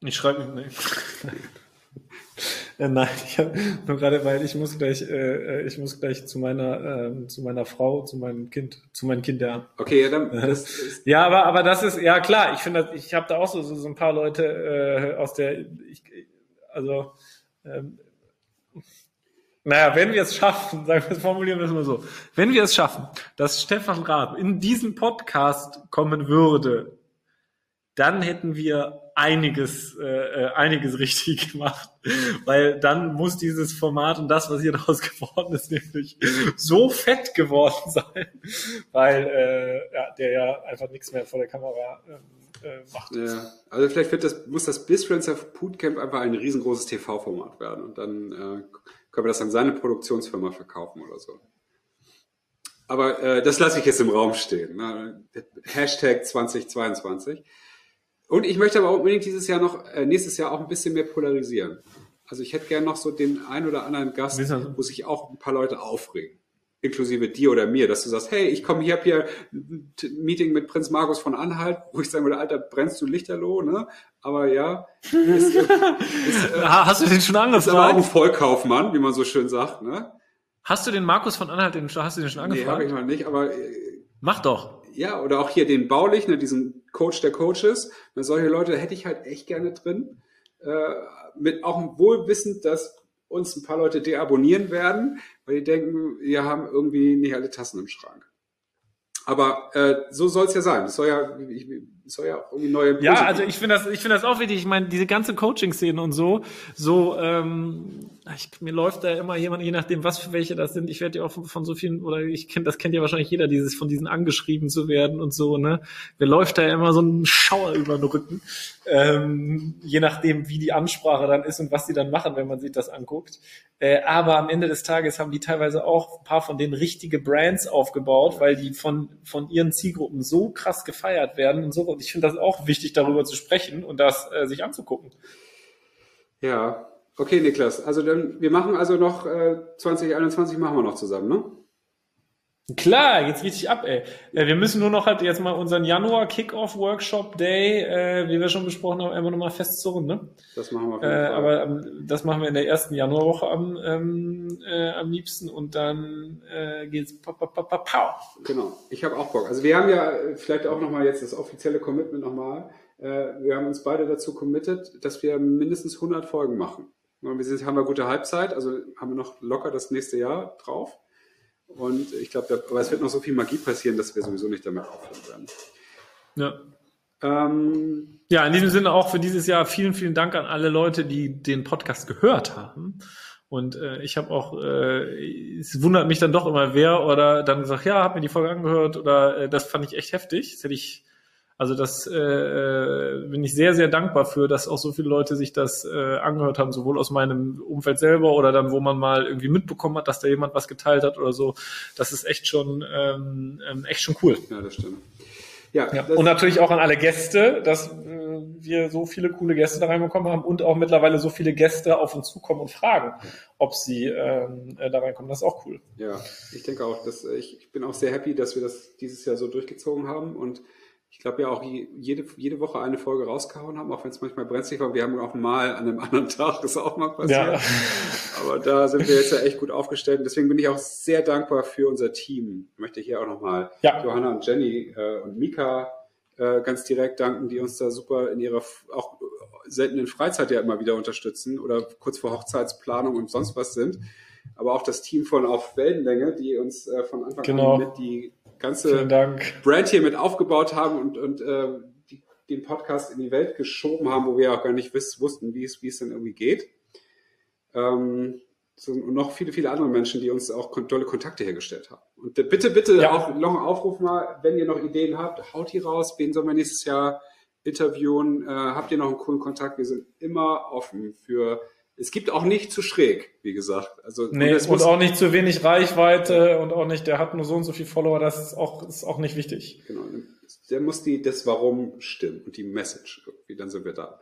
Ich schreibe nicht. Äh, nein, ich habe nur gerade, weil ich muss gleich, äh, äh, ich muss gleich zu meiner, äh, zu meiner Frau, zu meinem Kind, zu meinen Kindern. Okay, ja, dann. Das ist ja, aber, aber das ist ja klar. Ich finde, ich habe da auch so, so, so ein paar Leute äh, aus der, ich, also ähm, naja, wenn wir es schaffen, sagen wir, formulieren wir es mal so, wenn wir es schaffen, dass Stefan Raab in diesen Podcast kommen würde, dann hätten wir einiges, äh, äh einiges richtig gemacht, weil dann muss dieses Format und das, was hier daraus geworden ist, nämlich so fett geworden sein, weil äh, ja, der ja einfach nichts mehr vor der Kamera ähm, äh, macht. Ja, also vielleicht wird das, muss das Bisfluencer Bootcamp einfach ein riesengroßes TV-Format werden und dann äh, können wir das an seine Produktionsfirma verkaufen oder so. Aber äh, das lasse ich jetzt im Raum stehen. Ne? Hashtag 2022. Und ich möchte aber auch unbedingt dieses Jahr noch, äh, nächstes Jahr auch ein bisschen mehr polarisieren. Also ich hätte gerne noch so den ein oder anderen Gast, wo sich auch ein paar Leute aufregen inklusive dir oder mir, dass du sagst, hey, ich komme hier, hab hier ein Meeting mit Prinz Markus von Anhalt, wo ich sagen würde, Alter, brennst du Lichterloh, ne? Aber ja. Ist, ist, äh, Hast du den schon angefragt? Ist aber auch ein Vollkaufmann, wie man so schön sagt, ne? Hast du den Markus von Anhalt, den, hast du den schon angefragt? Nee, habe ich mal nicht, aber... Äh, Mach doch. Ja, oder auch hier den Baulich, ne, diesen Coach der Coaches. Solche Leute hätte ich halt echt gerne drin. Äh, mit auch wohlwissend, dass uns ein paar Leute deabonnieren werden, weil die denken, wir haben irgendwie nicht alle Tassen im Schrank. Aber äh, so soll es ja sein. Es soll ja, ich, soll ja auch irgendwie neue. Ja, also ich finde das, ich finde das auch wichtig. Ich meine, diese ganze Coaching-Szene und so, so ähm, ich, mir läuft da immer jemand, je nachdem, was für welche das sind. Ich werde ja auch von, von so vielen, oder ich kenne, das kennt ja wahrscheinlich jeder, dieses von diesen angeschrieben zu werden und so, ne? Mir läuft da immer so ein Schauer über den Rücken. Ähm, je nachdem, wie die Ansprache dann ist und was sie dann machen, wenn man sich das anguckt. Äh, aber am Ende des Tages haben die teilweise auch ein paar von denen richtige Brands aufgebaut, weil die von, von ihren Zielgruppen so krass gefeiert werden und so. Und ich finde das auch wichtig, darüber zu sprechen und das äh, sich anzugucken. Ja, Okay, Niklas. Also dann, wir machen also noch äh, 2021 machen wir noch zusammen, ne? Klar, jetzt richtig ab, ey. Äh, wir müssen nur noch halt jetzt mal unseren Januar Kickoff Workshop Day, äh, wie wir schon besprochen haben, einfach nochmal festzurren, ne? Das machen wir auf jeden äh, Fall. Aber ähm, das machen wir in der ersten Januarwoche am, ähm, äh, am liebsten und dann äh, geht's pow, pow, pow, pow. Genau. Ich habe auch Bock. Also wir haben ja äh, vielleicht auch nochmal jetzt das offizielle Commitment nochmal. Äh, wir haben uns beide dazu committed, dass wir mindestens 100 Folgen machen. Wir sind, haben wir gute Halbzeit, also haben wir noch locker das nächste Jahr drauf. Und ich glaube, aber es wird noch so viel Magie passieren, dass wir sowieso nicht damit aufhören werden. Ja. Ähm, ja, in diesem Sinne auch für dieses Jahr vielen, vielen Dank an alle Leute, die den Podcast gehört haben. Und äh, ich habe auch, äh, es wundert mich dann doch immer, wer oder dann gesagt, ja, hab mir die Folge angehört oder äh, das fand ich echt heftig. Das hätte ich also das äh, äh, bin ich sehr, sehr dankbar für, dass auch so viele Leute sich das äh, angehört haben, sowohl aus meinem Umfeld selber oder dann, wo man mal irgendwie mitbekommen hat, dass da jemand was geteilt hat oder so. Das ist echt schon ähm, ähm echt schon cool. Ja, das stimmt. Ja, ja. und natürlich auch an alle Gäste, dass äh, wir so viele coole Gäste da reinbekommen haben und auch mittlerweile so viele Gäste auf uns zukommen und fragen, ob sie ähm, äh, da reinkommen. Das ist auch cool. Ja, ich denke auch. Dass, ich, ich bin auch sehr happy, dass wir das dieses Jahr so durchgezogen haben und ich glaube ja auch jede, jede Woche eine Folge rausgehauen haben, auch wenn es manchmal brenzlig war. Wir haben auch mal an einem anderen Tag, das ist auch mal passiert. Ja. Aber da sind wir jetzt ja echt gut aufgestellt. Und deswegen bin ich auch sehr dankbar für unser Team. Ich möchte hier auch nochmal ja. Johanna und Jenny äh, und Mika äh, ganz direkt danken, die uns da super in ihrer auch seltenen Freizeit ja immer wieder unterstützen oder kurz vor Hochzeitsplanung und sonst was sind. Aber auch das Team von Auf Wellenlänge, die uns äh, von Anfang genau. an mit die ganze Brand hier mit aufgebaut haben und, und äh, die, den Podcast in die Welt geschoben haben, wo wir auch gar nicht wiss, wussten, wie es, wie es denn irgendwie geht. Ähm, so, und noch viele, viele andere Menschen, die uns auch tolle Kontakte hergestellt haben. Und bitte, bitte ja. auch noch einen Aufruf mal, wenn ihr noch Ideen habt, haut die raus. Wen sollen wir nächstes Jahr interviewen. Äh, habt ihr noch einen coolen Kontakt? Wir sind immer offen für es gibt auch nicht zu schräg, wie gesagt. Also, nee, und, und auch nicht zu wenig Reichweite und auch nicht, der hat nur so und so viel Follower, das ist auch, ist auch nicht wichtig. Genau, der muss die, das Warum stimmen und die Message irgendwie, dann sind wir da.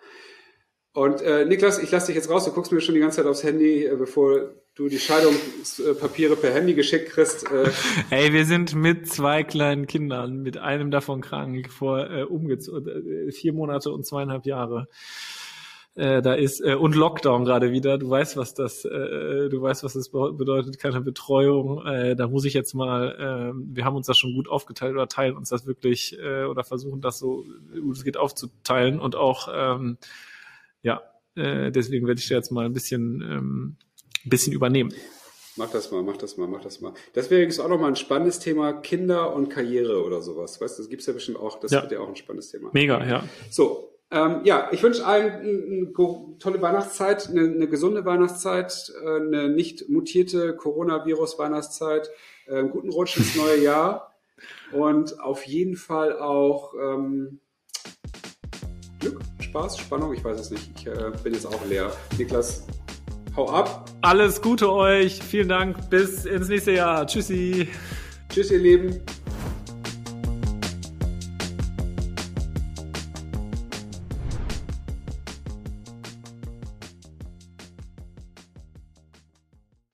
Und äh, Niklas, ich lasse dich jetzt raus, du guckst mir schon die ganze Zeit aufs Handy, äh, bevor du die Scheidungspapiere per Handy geschickt kriegst. Äh. Hey, wir sind mit zwei kleinen Kindern, mit einem davon krank, vor äh, umgezogen, äh, vier Monate und zweieinhalb Jahre. Äh, da ist äh, und Lockdown gerade wieder. Du weißt, was das, äh, du weißt, was das bedeutet, keine Betreuung. Äh, da muss ich jetzt mal, äh, wir haben uns das schon gut aufgeteilt oder teilen uns das wirklich äh, oder versuchen das so gut es geht aufzuteilen und auch ähm, ja, äh, deswegen werde ich da jetzt mal ein bisschen ähm, ein bisschen übernehmen. Mach das mal, mach das mal, mach das mal. Das wäre jetzt auch nochmal ein spannendes Thema, Kinder und Karriere oder sowas. Weißt du, das gibt's ja bestimmt auch, das ja. wird ja auch ein spannendes Thema. Mega, ja. So, ähm, ja, ich wünsche allen eine, tolle Weihnachtszeit, eine, eine, gesunde Weihnachtszeit, äh, eine nicht mutierte Coronavirus-Weihnachtszeit, äh, einen guten Rutsch ins neue Jahr und auf jeden Fall auch ähm, Glück, Spaß, Spannung, ich weiß es nicht. Ich äh, bin jetzt auch leer. Niklas, hau ab. Alles Gute euch, vielen Dank, bis ins nächste Jahr. Tschüssi. Tschüss, ihr Lieben.